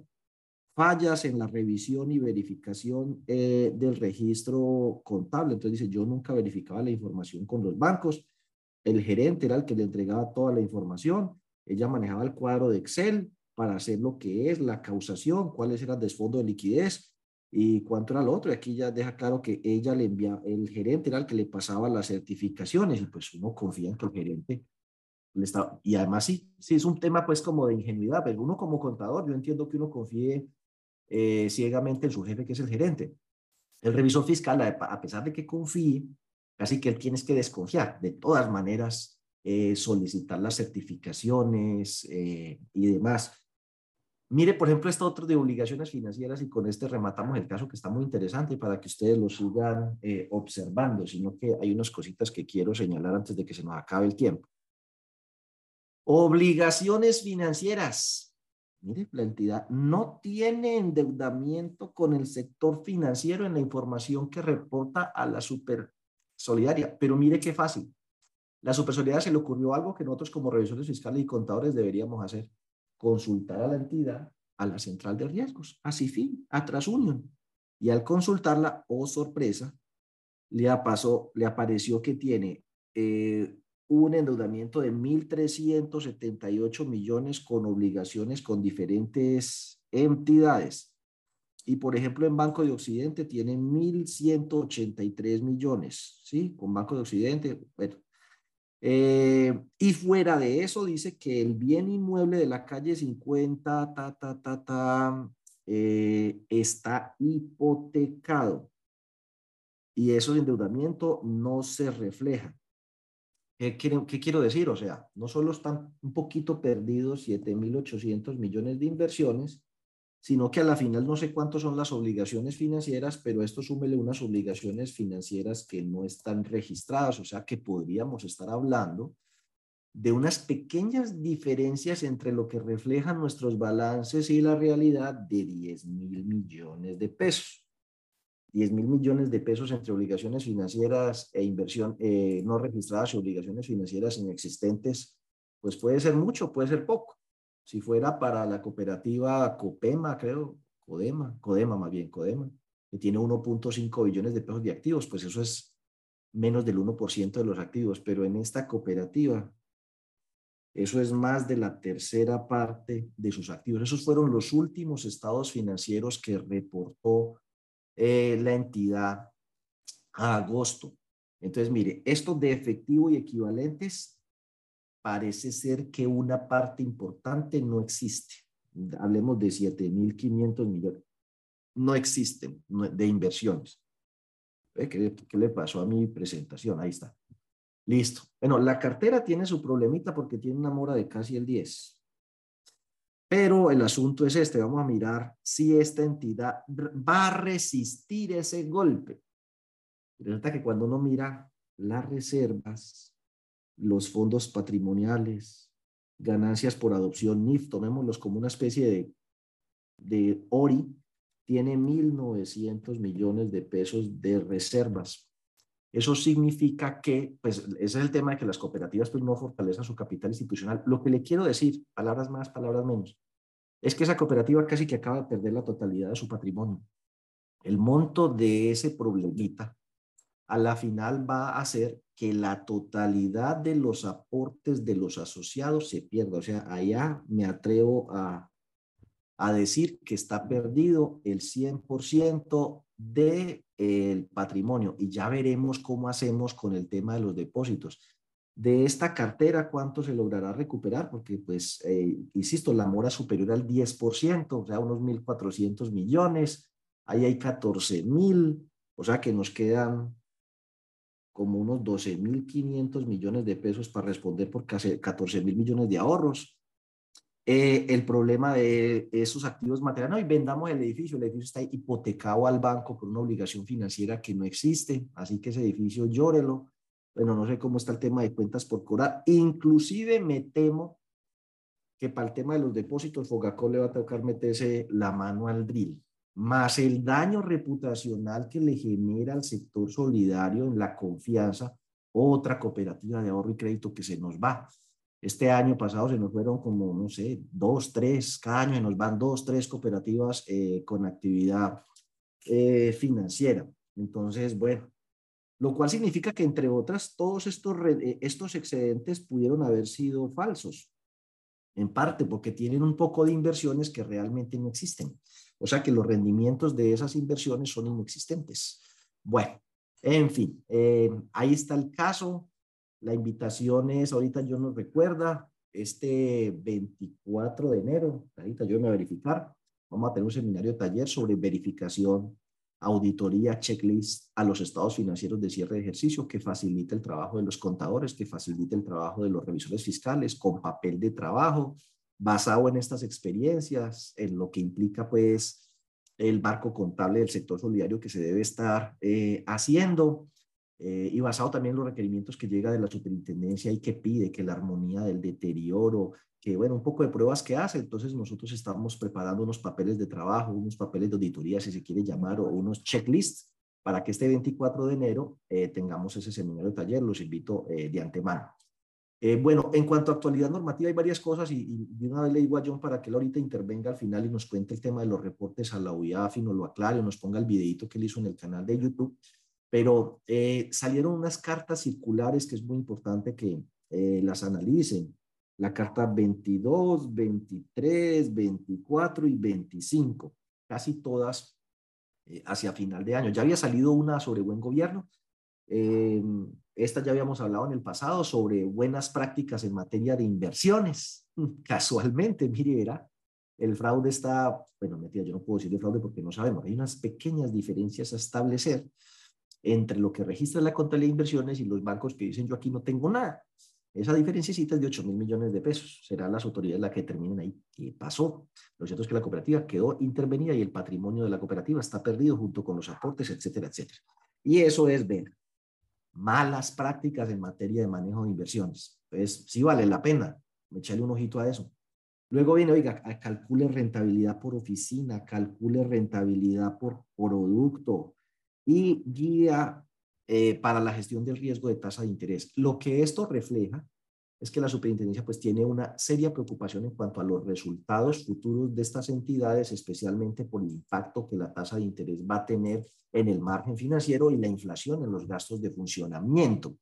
Fallas en la revisión y verificación eh, del registro contable. Entonces dice, yo nunca verificaba la información con los bancos. El gerente era el que le entregaba toda la información ella manejaba el cuadro de Excel para hacer lo que es la causación, cuáles eran el desfondo de liquidez y cuánto era lo otro. Y aquí ya deja claro que ella le enviaba, el gerente era el que le pasaba las certificaciones y pues uno confía en que el gerente le estaba, y además sí, sí es un tema pues como de ingenuidad, pero uno como contador, yo entiendo que uno confíe eh, ciegamente en su jefe que es el gerente. El revisor fiscal, a pesar de que confíe, casi que él tienes que desconfiar. De todas maneras, eh, solicitar las certificaciones eh, y demás. Mire, por ejemplo, esto otro de obligaciones financieras y con este rematamos el caso que está muy interesante para que ustedes lo sigan eh, observando, sino que hay unas cositas que quiero señalar antes de que se nos acabe el tiempo. Obligaciones financieras. Mire, la entidad no tiene endeudamiento con el sector financiero en la información que reporta a la super solidaria, pero mire qué fácil. La supersolidaridad se le ocurrió algo que nosotros como revisores fiscales y contadores deberíamos hacer, consultar a la entidad, a la central de riesgos, a CIFIN, a TransUnion. Y al consultarla, oh sorpresa, le, pasó, le apareció que tiene eh, un endeudamiento de 1.378 millones con obligaciones con diferentes entidades. Y por ejemplo, en Banco de Occidente tiene 1.183 millones, ¿sí? Con Banco de Occidente, bueno, eh, y fuera de eso, dice que el bien inmueble de la calle 50, ta, ta, ta, ta, eh, está hipotecado. Y eso de endeudamiento no se refleja. ¿Qué, ¿Qué quiero decir? O sea, no solo están un poquito perdidos 7.800 millones de inversiones, sino que a la final no sé cuántos son las obligaciones financieras, pero esto súmele unas obligaciones financieras que no están registradas, o sea que podríamos estar hablando de unas pequeñas diferencias entre lo que reflejan nuestros balances y la realidad de 10 mil millones de pesos. 10 mil millones de pesos entre obligaciones financieras e inversión eh, no registradas y obligaciones financieras inexistentes, pues puede ser mucho, puede ser poco. Si fuera para la cooperativa Copema, creo, Codema, Codema más bien, Codema, que tiene 1.5 billones de pesos de activos, pues eso es menos del 1% de los activos, pero en esta cooperativa eso es más de la tercera parte de sus activos. Esos fueron los últimos estados financieros que reportó eh, la entidad a agosto. Entonces, mire, esto de efectivo y equivalentes parece ser que una parte importante no existe. Hablemos de 7.500 millones. No existen de inversiones. ¿Qué, ¿Qué le pasó a mi presentación? Ahí está. Listo. Bueno, la cartera tiene su problemita porque tiene una mora de casi el 10. Pero el asunto es este. Vamos a mirar si esta entidad va a resistir ese golpe. Resulta que cuando uno mira las reservas, los fondos patrimoniales, ganancias por adopción NIF, tomémoslos como una especie de, de ORI, tiene 1.900 millones de pesos de reservas. Eso significa que, pues ese es el tema de que las cooperativas pues, no fortalecen su capital institucional. Lo que le quiero decir, palabras más, palabras menos, es que esa cooperativa casi que acaba de perder la totalidad de su patrimonio. El monto de ese problemita a la final va a ser que la totalidad de los aportes de los asociados se pierda. O sea, allá me atrevo a, a decir que está perdido el 100% del el patrimonio y ya veremos cómo hacemos con el tema de los depósitos. De esta cartera, ¿cuánto se logrará recuperar? Porque, pues, eh, insisto, la mora superior al 10%, o sea, unos 1.400 millones, ahí hay 14 mil, o sea que nos quedan como unos 12.500 millones de pesos para responder por casi 14 mil millones de ahorros. Eh, el problema de esos activos materiales, no, y vendamos el edificio, el edificio está hipotecado al banco por una obligación financiera que no existe, así que ese edificio llórelo. Bueno, no sé cómo está el tema de cuentas por cobrar. Inclusive me temo que para el tema de los depósitos Fogacol le va a tocar meterse la mano al drill, más el daño reputacional que le genera al sector solidario en la confianza, otra cooperativa de ahorro y crédito que se nos va. Este año pasado se nos fueron como, no sé, dos, tres, cada año se nos van dos, tres cooperativas eh, con actividad eh, financiera. Entonces, bueno, lo cual significa que entre otras, todos estos, eh, estos excedentes pudieron haber sido falsos, en parte porque tienen un poco de inversiones que realmente no existen. O sea que los rendimientos de esas inversiones son inexistentes. Bueno, en fin, eh, ahí está el caso. La invitación es, ahorita yo nos recuerda, este 24 de enero, ahorita yo me voy a verificar, vamos a tener un seminario taller sobre verificación auditoría, checklist a los estados financieros de cierre de ejercicio que facilite el trabajo de los contadores, que facilite el trabajo de los revisores fiscales con papel de trabajo, basado en estas experiencias, en lo que implica pues el marco contable del sector solidario que se debe estar eh, haciendo eh, y basado también en los requerimientos que llega de la superintendencia y que pide que la armonía del deterioro, que bueno, un poco de pruebas que hace. Entonces nosotros estamos preparando unos papeles de trabajo, unos papeles de auditoría, si se quiere llamar, o unos checklists para que este 24 de enero eh, tengamos ese seminario de taller. Los invito de antemano. Eh, bueno, en cuanto a actualidad normativa, hay varias cosas y, de una vez le digo a John para que él ahorita intervenga al final y nos cuente el tema de los reportes a la UIAF y nos lo aclare, nos ponga el videito que él hizo en el canal de YouTube. Pero salieron unas cartas circulares que es muy importante que las analicen la carta 22, 23, 24 y 25, casi todas eh, hacia final de año. Ya había salido una sobre buen gobierno. Esta ya habíamos hablado en el pasado sobre buenas prácticas en materia de inversiones. <laughs> Casualmente, mire, era, el fraude está, bueno, mentira, yo no puedo decir de fraude porque no sabemos. Hay unas pequeñas diferencias a establecer entre lo que registra la contabilidad de inversiones y los bancos que dicen yo aquí no tengo nada. Esa diferencia es de 8 mil millones de pesos. Serán las autoridades las que determinen ahí qué pasó. Lo cierto es que la cooperativa quedó intervenida y el patrimonio de la cooperativa está perdido junto con los aportes, etcétera, etcétera. Y eso es ver malas prácticas en materia de manejo de inversiones. Entonces, sí vale la pena echarle un ojito a eso. Luego viene, oiga, calcule rentabilidad por oficina, calcule rentabilidad por producto y guía eh, para la gestión del riesgo de tasa de interés. Lo que esto refleja es que la superintendencia pues tiene una seria preocupación en cuanto a los resultados futuros de estas entidades, especialmente por el impacto que la tasa de interés va a tener en el margen financiero y la inflación en los gastos de funcionamiento.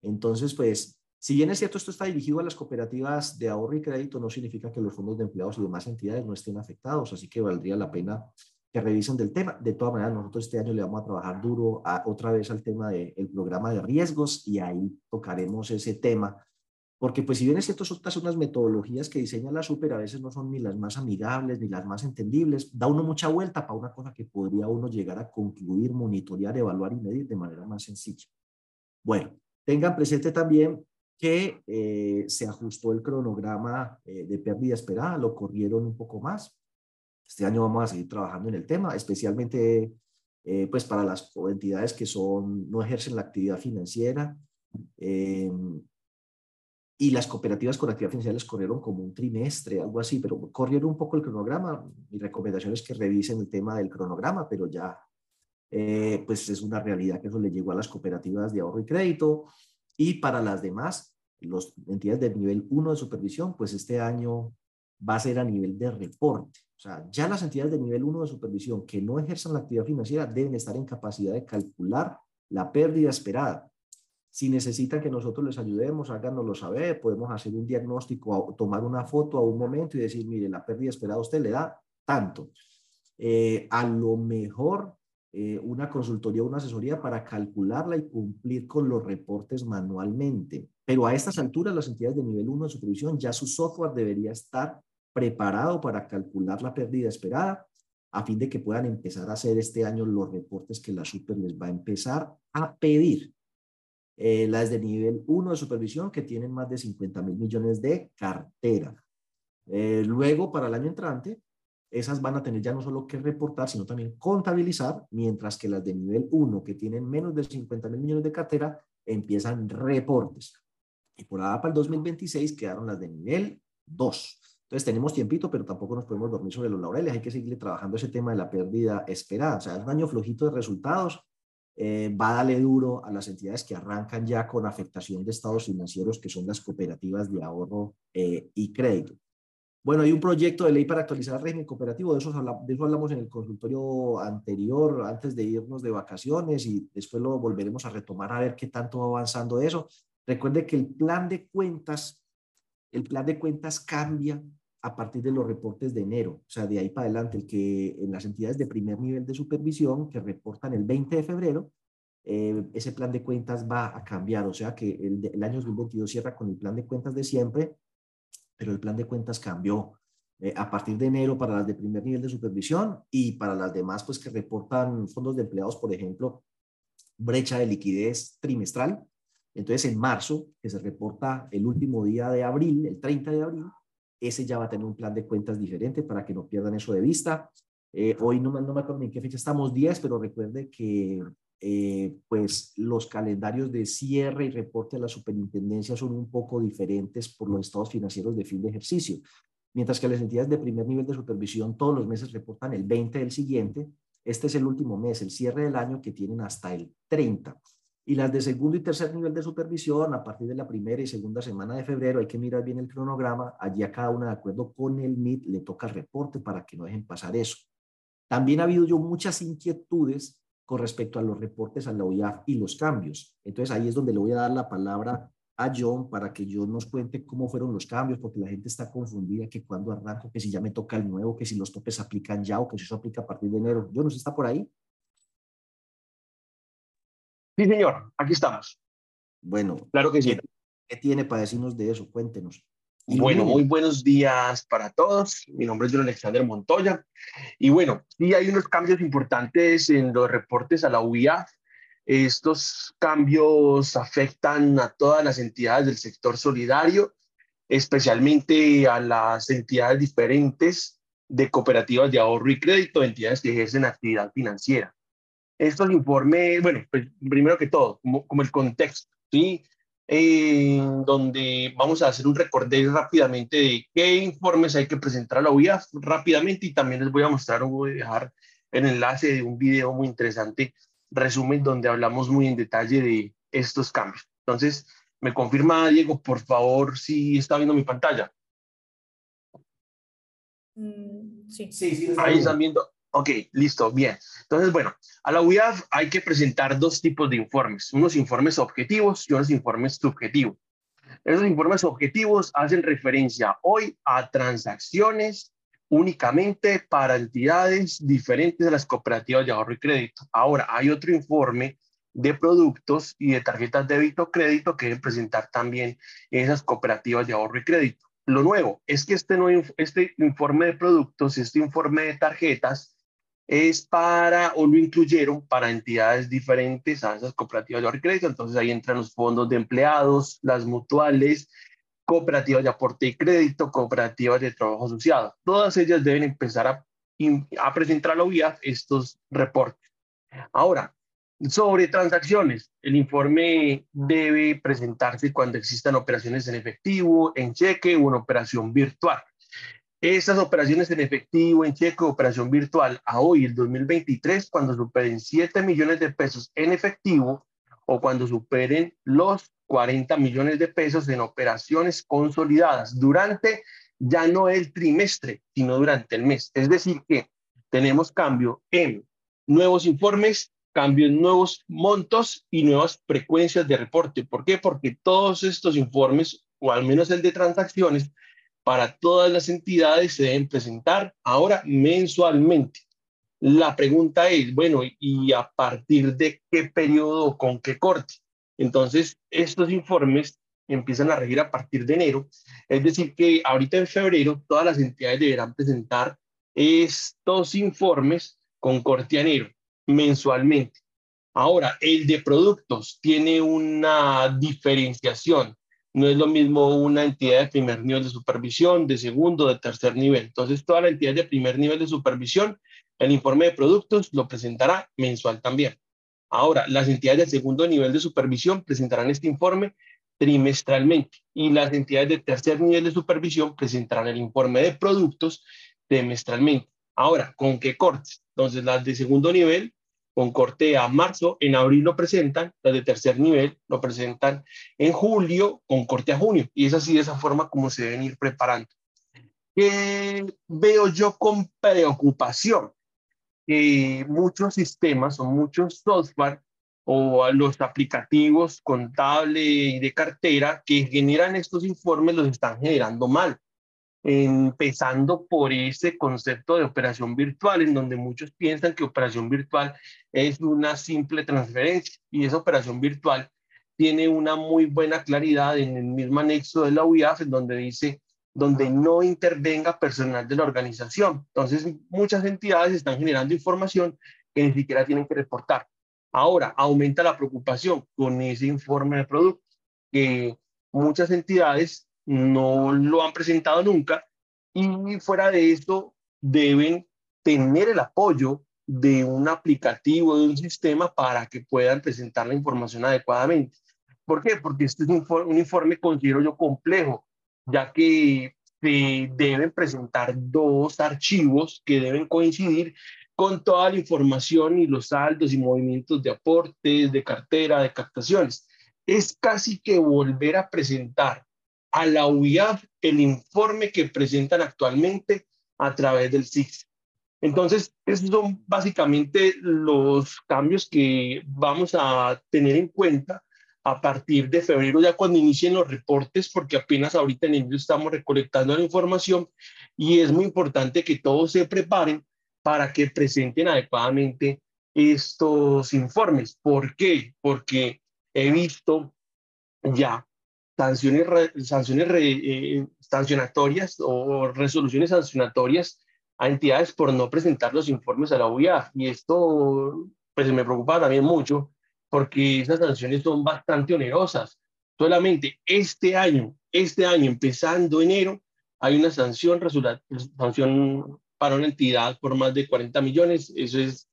Entonces, pues, si bien es cierto, esto está dirigido a las cooperativas de ahorro y crédito, no significa que los fondos de empleados y demás entidades no estén afectados, así que valdría la pena que revisen del tema. De todas maneras, nosotros este año le vamos a trabajar duro a, otra vez al tema del programa de riesgos y ahí tocaremos ese tema. Porque pues si bien es cierto, son unas metodologías que diseña la super, a veces no son ni las más amigables ni las más entendibles. Da uno mucha vuelta para una cosa que podría uno llegar a concluir, monitorear, evaluar y medir de manera más sencilla. Bueno, tengan presente también que eh, se ajustó el cronograma eh, de pérdida esperada, lo corrieron un poco más, este año vamos a seguir trabajando en el tema, especialmente eh, pues para las entidades que son, no ejercen la actividad financiera. Eh, y las cooperativas con actividad financiera les corrieron como un trimestre, algo así, pero corrieron un poco el cronograma. Mi recomendación es que revisen el tema del cronograma, pero ya eh, pues es una realidad que eso le llegó a las cooperativas de ahorro y crédito. Y para las demás, las entidades del nivel 1 de supervisión, pues este año va a ser a nivel de reporte. O sea, ya las entidades de nivel 1 de supervisión que no ejerzan la actividad financiera deben estar en capacidad de calcular la pérdida esperada. Si necesitan que nosotros les ayudemos, háganoslo saber, podemos hacer un diagnóstico, tomar una foto a un momento y decir, mire, la pérdida esperada a usted le da tanto. Eh, a lo mejor eh, una consultoría, una asesoría para calcularla y cumplir con los reportes manualmente. Pero a estas alturas, las entidades de nivel 1 de supervisión, ya su software debería estar preparado para calcular la pérdida esperada a fin de que puedan empezar a hacer este año los reportes que la super les va a empezar a pedir. Eh, las de nivel 1 de supervisión que tienen más de 50 mil millones de cartera. Eh, luego, para el año entrante, esas van a tener ya no solo que reportar, sino también contabilizar, mientras que las de nivel 1, que tienen menos de 50 mil millones de cartera, empiezan reportes. Y por ahora para el 2026 quedaron las de nivel 2 Entonces tenemos tiempito, pero tampoco nos podemos dormir sobre los laureles. Hay que seguirle trabajando ese tema de la pérdida esperada. O sea, es un año flojito de resultados. Eh, va a darle duro a las entidades que arrancan ya con afectación de estados financieros, que son las cooperativas de ahorro eh, y crédito. Bueno, hay un proyecto de ley para actualizar el régimen cooperativo, de eso, de eso hablamos en el consultorio anterior, antes de irnos de vacaciones, y después lo volveremos a retomar a ver qué tanto va avanzando eso. Recuerde que el plan de cuentas, el plan de cuentas cambia a partir de los reportes de enero, o sea, de ahí para adelante, el que en las entidades de primer nivel de supervisión que reportan el 20 de febrero, eh, ese plan de cuentas va a cambiar, o sea que el, el, año 2022 cierra con el plan de cuentas de siempre, pero el plan de cuentas cambió eh, a partir de enero para las de primer nivel de supervisión y para las demás, pues que reportan fondos de empleados, por ejemplo, brecha de liquidez trimestral. Entonces, en marzo, que se reporta el último día de abril, el 30 de abril, ese ya va a tener un plan de cuentas diferente para que no pierdan eso de vista. Eh, hoy no, no me acuerdo en qué fecha estamos, 10, pero recuerde que eh, pues los calendarios de cierre y reporte a la superintendencia son un poco diferentes por los estados financieros de fin de ejercicio. Mientras que las entidades de primer nivel de supervisión todos los meses reportan el 20 del siguiente, este es el último mes, el cierre del año que tienen hasta el 30. Y las de segundo y tercer nivel de supervisión, a partir de la primera y segunda semana de febrero, hay que mirar bien el cronograma. Allí a cada una, de acuerdo con el MIT, le toca el reporte para que no dejen pasar eso. También ha habido yo muchas inquietudes con respecto a los reportes a la OIAF y los cambios. Entonces ahí es donde le voy a dar la palabra a John para que yo nos cuente cómo fueron los cambios, porque la gente está confundida que cuando arranco, que si ya me toca el nuevo, que si los topes aplican ya o que si eso aplica a partir de enero. John, ¿usted está por ahí? Sí, señor, aquí estamos. Bueno, claro que sí. ¿Qué tiene para decirnos de eso? Cuéntenos. bueno, muy buenos días para todos. Mi nombre es John Alexander Montoya. Y bueno, sí hay unos cambios importantes en los reportes a la UIA. Estos cambios afectan a todas las entidades del sector solidario, especialmente a las entidades diferentes de cooperativas de ahorro y crédito, entidades que ejercen actividad financiera estos informes, bueno, pues, primero que todo, como, el contexto, ¿sí? donde vamos a hacer un recorderis rápidamente de qué informes hay que presentar a la OIA rápidamente y también les voy a mostrar, voy a dejar el enlace de un video muy interesante, resumen, donde hablamos muy en detalle de estos cambios. Entonces, me confirma, Diego, por favor, si está viendo mi pantalla. Mm, sí. Sí, sí. Ahí están viendo. Ok, listo, bien. Entonces, bueno, a la UIAF hay que presentar dos tipos de informes, unos informes objetivos y unos informes subjetivos. Esos informes objetivos hacen referencia hoy a transacciones únicamente para entidades diferentes de las cooperativas de ahorro y crédito. Ahora, hay otro informe de productos y de tarjetas de débito crédito que deben presentar también esas cooperativas de ahorro y crédito. Lo nuevo es que este, este informe de productos, este informe de tarjetas, es para, o lo incluyeron para entidades diferentes a esas cooperativas de ahorro. Entonces ahí entran los fondos de empleados, las mutuales, cooperativas de aporte y crédito, cooperativas de trabajo asociado. Todas ellas deben empezar a, a presentar a la OIA estos reportes. Ahora, sobre transacciones, el informe debe presentarse cuando existan operaciones en efectivo, en cheque o en operación virtual. Estas operaciones en efectivo, en cheque, operación virtual, a hoy, el 2023, cuando superen 7 millones de pesos en efectivo o cuando superen los 40 millones de pesos en operaciones consolidadas durante ya no el trimestre, sino durante el mes. Es decir, que tenemos cambio en nuevos informes, cambio en nuevos montos y nuevas frecuencias de reporte. ¿Por qué? Porque todos estos informes, o al menos el de transacciones, para todas las entidades se deben presentar ahora mensualmente. La pregunta es, bueno, ¿y a partir de qué periodo con qué corte? Entonces, estos informes empiezan a regir a partir de enero. Es decir, que ahorita en febrero todas las entidades deberán presentar estos informes con corte a enero mensualmente. Ahora, el de productos tiene una diferenciación no es lo mismo una entidad de primer nivel de supervisión, de segundo, de tercer nivel. Entonces, toda la entidad de primer nivel de supervisión, el informe de productos lo presentará mensual también. Ahora, las entidades de segundo nivel de supervisión presentarán este informe trimestralmente y las entidades de tercer nivel de supervisión presentarán el informe de productos trimestralmente. Ahora, ¿con qué cortes? Entonces, las de segundo nivel, con corte a marzo, en abril lo presentan, las de tercer nivel lo presentan en julio, con corte a junio. Y es así de esa forma como se deben ir preparando. ¿Qué veo yo con preocupación? Que muchos sistemas o muchos software o los aplicativos contable y de cartera que generan estos informes los están generando mal empezando por ese concepto de operación virtual, en donde muchos piensan que operación virtual es una simple transferencia y esa operación virtual tiene una muy buena claridad en el mismo anexo de la UIAF, en donde dice donde no intervenga personal de la organización. Entonces, muchas entidades están generando información que ni siquiera tienen que reportar. Ahora, aumenta la preocupación con ese informe de producto, que muchas entidades no lo han presentado nunca y fuera de esto deben tener el apoyo de un aplicativo, de un sistema para que puedan presentar la información adecuadamente. ¿Por qué? Porque este es un, un informe, considero yo, complejo, ya que se deben presentar dos archivos que deben coincidir con toda la información y los saldos y movimientos de aportes, de cartera, de captaciones. Es casi que volver a presentar a la UIAF el informe que presentan actualmente a través del SIX. Entonces, esos son básicamente los cambios que vamos a tener en cuenta a partir de febrero, ya cuando inicien los reportes, porque apenas ahorita en enero estamos recolectando la información y es muy importante que todos se preparen para que presenten adecuadamente estos informes. ¿Por qué? Porque he visto ya sanciones, sanciones eh, sancionatorias o resoluciones sancionatorias a entidades por no presentar los informes a la OIA. Y esto pues me preocupa también mucho porque esas sanciones son bastante onerosas. Solamente este año, este año, empezando enero, hay una sanción, sanción para una entidad por más de 40 millones. Eso es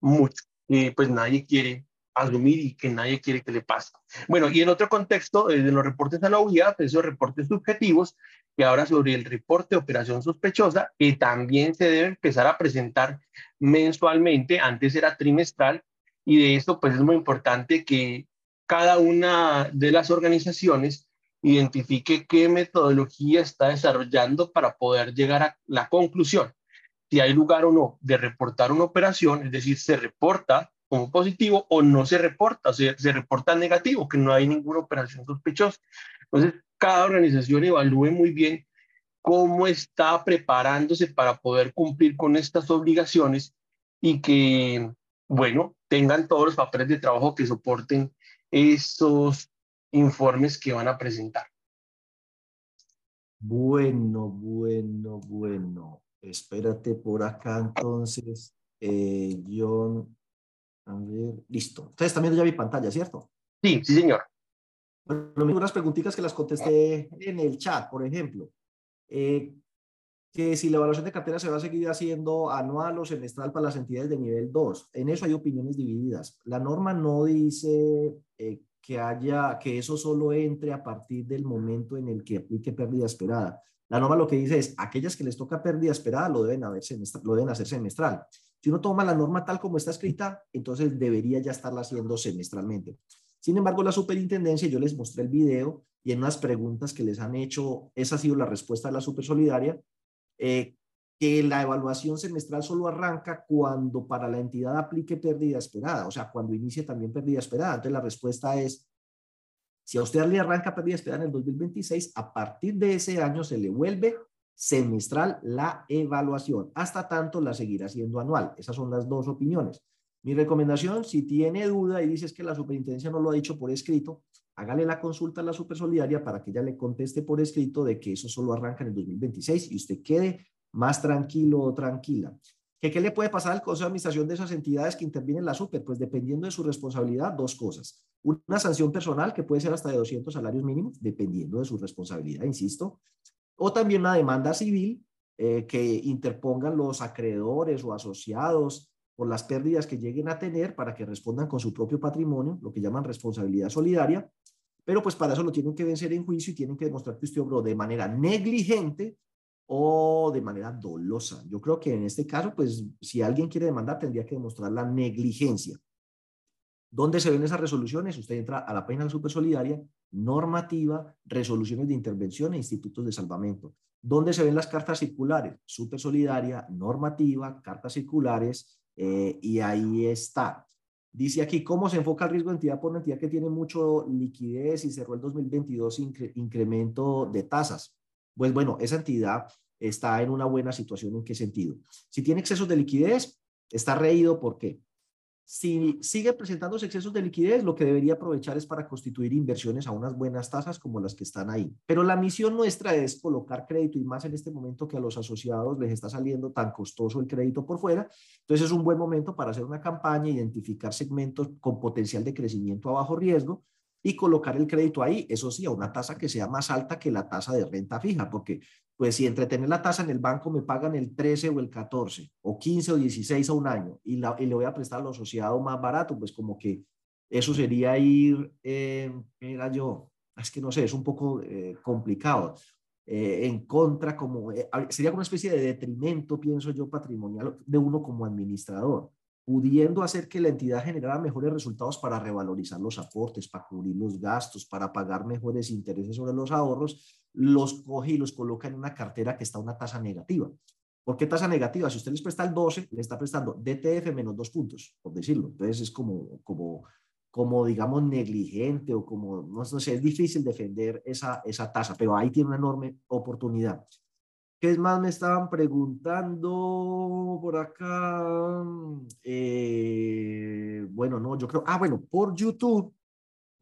mucho. Y pues nadie quiere asumir y que nadie quiere que le pase. Bueno, y en otro contexto, eh, de los reportes a la pues, esos reportes subjetivos, que ahora sobre el reporte de operación sospechosa, que también se debe empezar a presentar mensualmente, antes era trimestral, y de esto pues es muy importante que cada una de las organizaciones identifique qué metodología está desarrollando para poder llegar a la conclusión si hay lugar o no de reportar una operación, es decir, se reporta como positivo o no se reporta, o sea, se reporta negativo, que no hay ninguna operación sospechosa. Entonces, cada organización evalúe muy bien cómo está preparándose para poder cumplir con estas obligaciones y que, bueno, tengan todos los papeles de trabajo que soporten esos informes que van a presentar. Bueno, bueno, bueno. Espérate por acá entonces, eh, John. A ver, listo. Ustedes también ya vi pantalla, ¿cierto? Sí, sí, señor. Bueno, unas preguntitas que las contesté en el chat, por ejemplo. Eh, que si la evaluación de cartera se va a seguir haciendo anual o semestral para las entidades de nivel 2. En eso hay opiniones divididas. La norma no dice eh, que haya, que eso solo entre a partir del momento en el que aplique pérdida esperada. La norma lo que dice es, aquellas que les toca pérdida esperada lo deben, haber lo deben hacer semestral. Si uno toma la norma tal como está escrita, entonces debería ya estarla haciendo semestralmente. Sin embargo, la superintendencia, yo les mostré el video y en unas preguntas que les han hecho, esa ha sido la respuesta de la supersolidaria, eh, que la evaluación semestral solo arranca cuando para la entidad aplique pérdida esperada, o sea, cuando inicie también pérdida esperada. Entonces, la respuesta es, si a usted le arranca pérdida esperada en el 2026, a partir de ese año se le vuelve semestral la evaluación. Hasta tanto la seguirá siendo anual. Esas son las dos opiniones. Mi recomendación, si tiene duda y dices que la superintendencia no lo ha dicho por escrito, hágale la consulta a la supersolidaria para que ella le conteste por escrito de que eso solo arranca en el 2026 y usted quede más tranquilo o tranquila. ¿Qué, ¿Qué le puede pasar al Consejo de Administración de esas entidades que intervienen en la super? Pues dependiendo de su responsabilidad, dos cosas. Una sanción personal que puede ser hasta de 200 salarios mínimos, dependiendo de su responsabilidad, insisto o también una demanda civil eh, que interpongan los acreedores o asociados por las pérdidas que lleguen a tener para que respondan con su propio patrimonio, lo que llaman responsabilidad solidaria. pero pues para eso lo tienen que vencer en juicio y tienen que demostrar que usted obró de manera negligente o de manera dolosa. Yo creo que en este caso, pues si alguien quiere demandar, tendría que demostrar la negligencia. ¿Dónde se ven esas resoluciones? Usted entra a la página de Super Solidaria, normativa, resoluciones de intervención e institutos de salvamento. ¿Dónde se ven las cartas circulares? Super Solidaria, normativa, cartas circulares, eh, y ahí está. Dice aquí, ¿cómo se enfoca el riesgo de entidad por entidad que tiene mucho liquidez y cerró el 2022 incremento de tasas? Pues bueno, esa entidad está en una buena situación. ¿En qué sentido? Si tiene excesos de liquidez, está reído. ¿Por qué? Si sigue presentando excesos de liquidez, lo que debería aprovechar es para constituir inversiones a unas buenas tasas como las que están ahí. Pero la misión nuestra es colocar crédito y más en este momento que a los asociados les está saliendo tan costoso el crédito por fuera. Entonces es un buen momento para hacer una campaña, identificar segmentos con potencial de crecimiento a bajo riesgo y colocar el crédito ahí, eso sí, a una tasa que sea más alta que la tasa de renta fija, porque pues si entretener la tasa en el banco me pagan el 13 o el 14 o 15 o 16 a un año y, la, y le voy a prestar lo asociado más barato, pues como que eso sería ir, eh, era yo, es que no sé, es un poco eh, complicado. Eh, en contra, como sería una especie de detrimento, pienso yo, patrimonial de uno como administrador pudiendo hacer que la entidad generara mejores resultados para revalorizar los aportes, para cubrir los gastos, para pagar mejores intereses sobre los ahorros, los coge y los coloca en una cartera que está a una tasa negativa. ¿Por qué tasa negativa? Si usted les presta el 12, le está prestando DTF menos dos puntos, por decirlo. Entonces es como, como, como digamos, negligente o como, no, sé, es difícil defender esa, esa tasa, pero ahí tiene una enorme oportunidad. ¿Qué es más? Me estaban preguntando por acá. Eh, bueno, no, yo creo. Ah, bueno, por YouTube.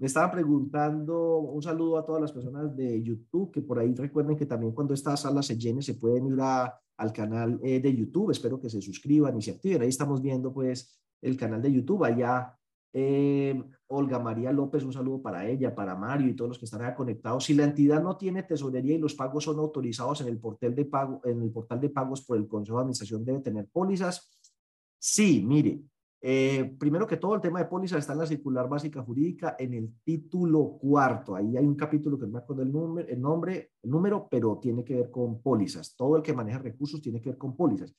Me estaban preguntando, un saludo a todas las personas de YouTube, que por ahí recuerden que también cuando esta sala se llene se pueden ir al canal eh, de YouTube. Espero que se suscriban y se activen. Ahí estamos viendo pues el canal de YouTube. Allá eh, Olga María López, un saludo para ella, para Mario y todos los que están ahí conectados. Si la entidad no tiene tesorería y los pagos son autorizados en el portal de, pago, en el portal de pagos por el Consejo de Administración, debe tener pólizas. Sí, mire, eh, primero que todo el tema de pólizas está en la circular básica jurídica en el título cuarto. Ahí hay un capítulo que no me acuerdo el, número, el nombre, el número, pero tiene que ver con pólizas. Todo el que maneja recursos tiene que ver con pólizas.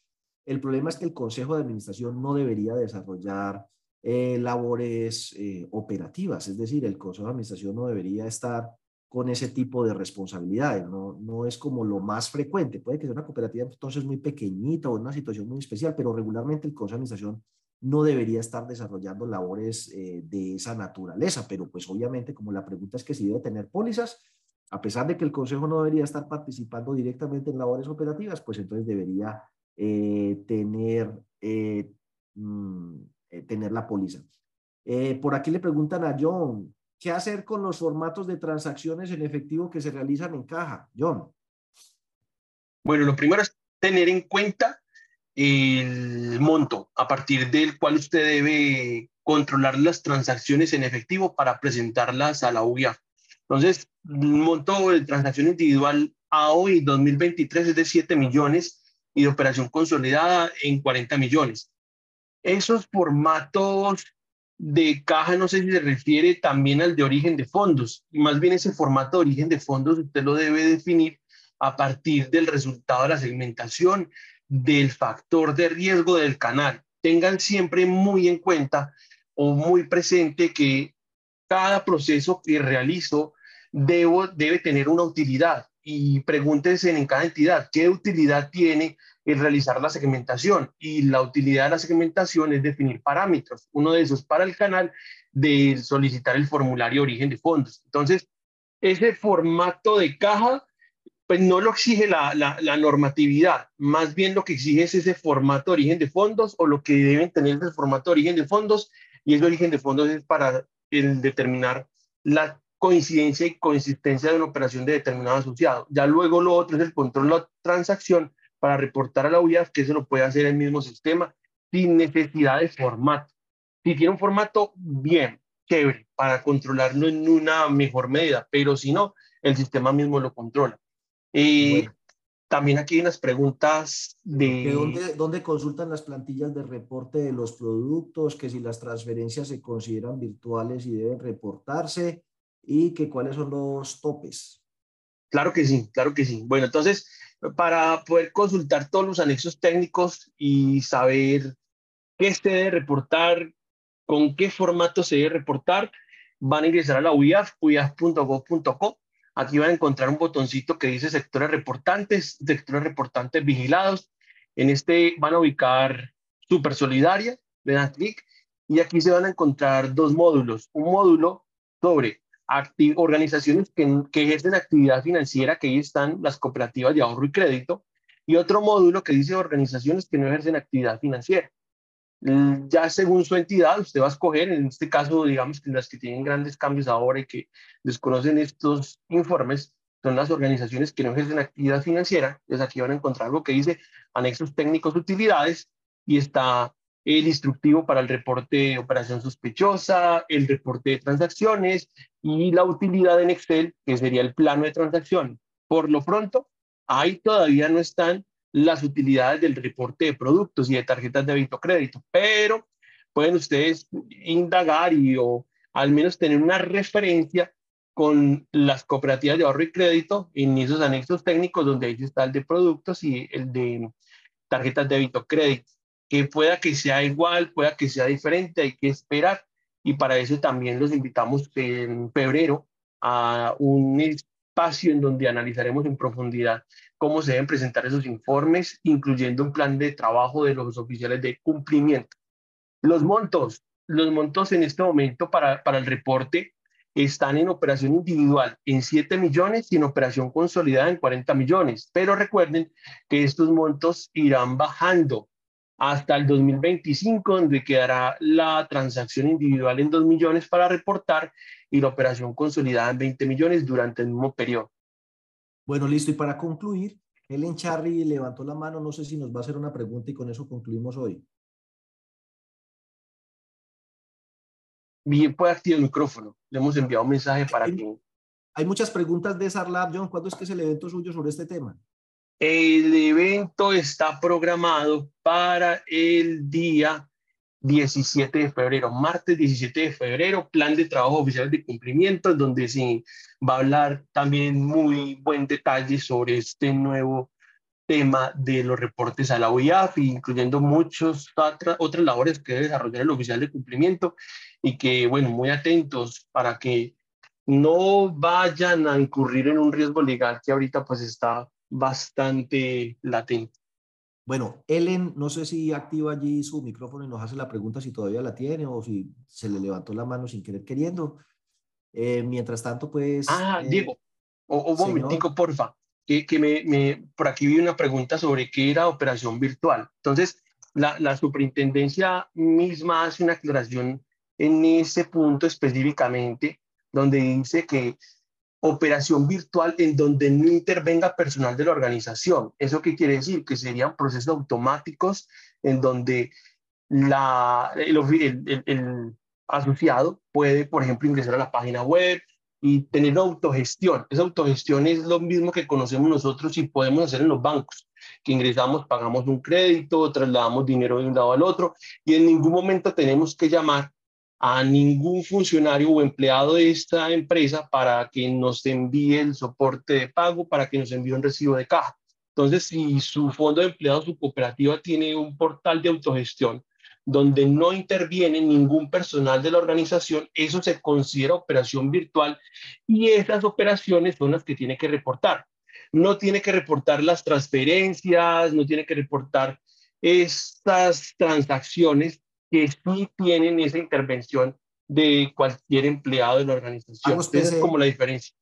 El problema es que el Consejo de Administración no debería desarrollar eh, labores eh, operativas, es decir, el Consejo de Administración no debería estar con ese tipo de responsabilidades, no, no es como lo más frecuente, puede que sea una cooperativa entonces muy pequeñita o una situación muy especial, pero regularmente el Consejo de Administración no debería estar desarrollando labores eh, de esa naturaleza, pero pues obviamente como la pregunta es que si debe tener pólizas, a pesar de que el Consejo no debería estar participando directamente en labores operativas, pues entonces debería tener mm, eh, tener la póliza. Eh, por aquí le preguntan a John, ¿qué hacer con los formatos de transacciones en efectivo que se realizan en caja? John. Bueno, lo primero es tener en cuenta el monto a partir del cual usted debe controlar las transacciones en efectivo para presentarlas a la UIA. Entonces, el monto de transacción individual a hoy, 2023, es de 7 millones y de operación consolidada en 40 millones. Esos formatos de caja, no sé si se refiere también al de origen de fondos, y más bien ese formato de origen de fondos usted lo debe definir a partir del resultado de la segmentación, del factor de riesgo del canal. Tengan siempre muy en cuenta o muy presente que cada proceso que realizo debo, debe tener una utilidad y pregúntense en cada entidad qué utilidad tiene el realizar la segmentación. Y la utilidad de la segmentación es definir parámetros. Uno de esos para el canal de solicitar el formulario origen de fondos. Entonces, ese formato de caja, pues no lo exige la, la, normatividad, más bien lo que exige es ese formato de origen de fondos o lo que deben tener el formato de origen de fondos y ese origen de fondos es para el determinar la coincidencia y consistencia de una operación de determinado asociado. Ya luego lo otro es el control de la transacción para reportar a la UIAF, que eso lo puede hacer el mismo sistema sin necesidad de formato. Si tiene un formato, bien, chévere, para controlarlo en una mejor medida, pero si no, el sistema mismo lo controla. Y También aquí hay unas preguntas de... dónde, dónde, consultan las plantillas de reporte de los productos? Que si las transferencias se consideran virtuales y deben reportarse. y que cuáles son los topes. Claro que sí, claro que sí. Bueno, entonces, para poder consultar todos los anexos técnicos y saber qué se debe reportar, con qué formato se debe reportar, van a ingresar a la UIAF, uiaf.gov.co. Aquí van a encontrar un botoncito que dice sectores reportantes, sectores reportantes vigilados. En este van a ubicar Super Solidaria, le dan clic y aquí se van a encontrar dos módulos. Un módulo sobre organizaciones que, que ejercen actividad financiera, que ahí están las cooperativas de ahorro y crédito, y otro módulo que dice organizaciones que no ejercen actividad financiera. Mm, ya según su entidad, usted va a escoger, en este caso, digamos que las que tienen grandes cambios ahora y que desconocen estos informes, son las organizaciones que no ejercen actividad financiera. Entonces aquí van a encontrar algo que dice anexos técnicos utilidades y está el instructivo para el reporte de operación sospechosa, el reporte de transacciones y la utilidad en Excel, que sería el plano de transacción. Por lo pronto, ahí todavía no están las utilidades del reporte de productos y de tarjetas de débito crédito, pero pueden ustedes indagar y o al menos tener una referencia con las cooperativas de ahorro y crédito en esos anexos técnicos donde ahí está el de productos y el de tarjetas de débito crédito, que pueda que sea igual, pueda que sea diferente, hay que esperar. Y para eso también los invitamos en febrero a un espacio en donde analizaremos en profundidad cómo se deben presentar esos informes, incluyendo un plan de trabajo de los oficiales de cumplimiento. Los montos, los montos en este momento para, para el reporte están en operación individual en 7 millones y en operación consolidada en 40 millones. Pero recuerden que estos montos irán bajando hasta el 2025, donde quedará la transacción individual en 2 millones para reportar y la operación consolidada en 20 millones durante el mismo periodo. Bueno, listo. Y para concluir, Helen Charry levantó la mano, no sé si nos va a hacer una pregunta y con eso concluimos hoy. Bien, puede activar el micrófono. Le hemos enviado un mensaje para que... Hay muchas preguntas de Sarlab, John. ¿Cuándo es que es el evento suyo sobre este tema? El evento está programado para el día 17 de febrero, martes 17 de febrero, plan de trabajo oficial de cumplimiento, donde se va a hablar también muy buen detalle sobre este nuevo tema de los reportes a la OIAF, incluyendo muchas otras labores que debe desarrollar el oficial de cumplimiento y que, bueno, muy atentos para que no vayan a incurrir en un riesgo legal que ahorita pues está bastante latente. Bueno, Ellen, no sé si activa allí su micrófono y nos hace la pregunta si todavía la tiene o si se le levantó la mano sin querer queriendo. Eh, mientras tanto, pues... Ah, eh, Diego, o, un momentico, porfa, que, que me, me, por aquí vi una pregunta sobre qué era operación virtual. Entonces, la, la superintendencia misma hace una aclaración en ese punto específicamente, donde dice que operación virtual en donde no intervenga personal de la organización. ¿Eso qué quiere decir? Que serían procesos automáticos en donde la, el, asociado puede, por ejemplo, ingresar a la página web y tener autogestión. Esa autogestión es lo mismo que conocemos nosotros y podemos hacer en los bancos, que ingresamos, pagamos un crédito, trasladamos dinero de un lado al otro y en ningún momento tenemos que llamar a ningún funcionario o empleado de esta empresa para que nos envíe el soporte de pago, para que nos envíe un recibo de caja. Entonces, si su fondo de empleados, su cooperativa tiene un portal de autogestión donde no interviene ningún personal de la organización, eso se considera operación virtual y esas operaciones son las que tiene que reportar. No tiene que reportar las transferencias, no tiene que reportar estas transacciones que sí tienen esa intervención de cualquier empleado de la organización. Esa es como la diferencia.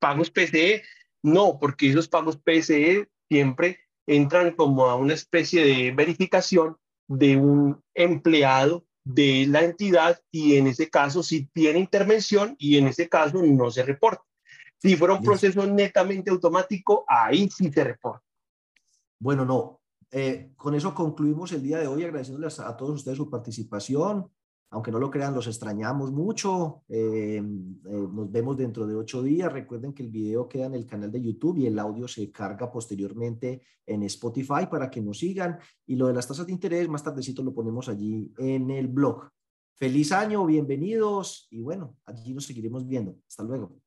Pagos PCE, no, porque esos pagos PCE siempre entran como a una especie de verificación de un empleado de la entidad y en ese caso sí tiene intervención y en ese caso no se reporta. Si fuera un proceso netamente automático, ahí sí se reporta. Bueno, no, eh, con eso concluimos el día de hoy, agradeciéndoles a, todos ustedes su participación. Aunque no lo crean, los extrañamos mucho. Eh, eh, nos vemos dentro de ocho días. Recuerden que el video queda en el canal de YouTube y el audio se carga posteriormente en Spotify para que nos sigan. Y lo de las tasas de interés, más tardecito lo ponemos allí en el blog. Feliz año, bienvenidos y bueno, allí nos seguiremos viendo. Hasta luego.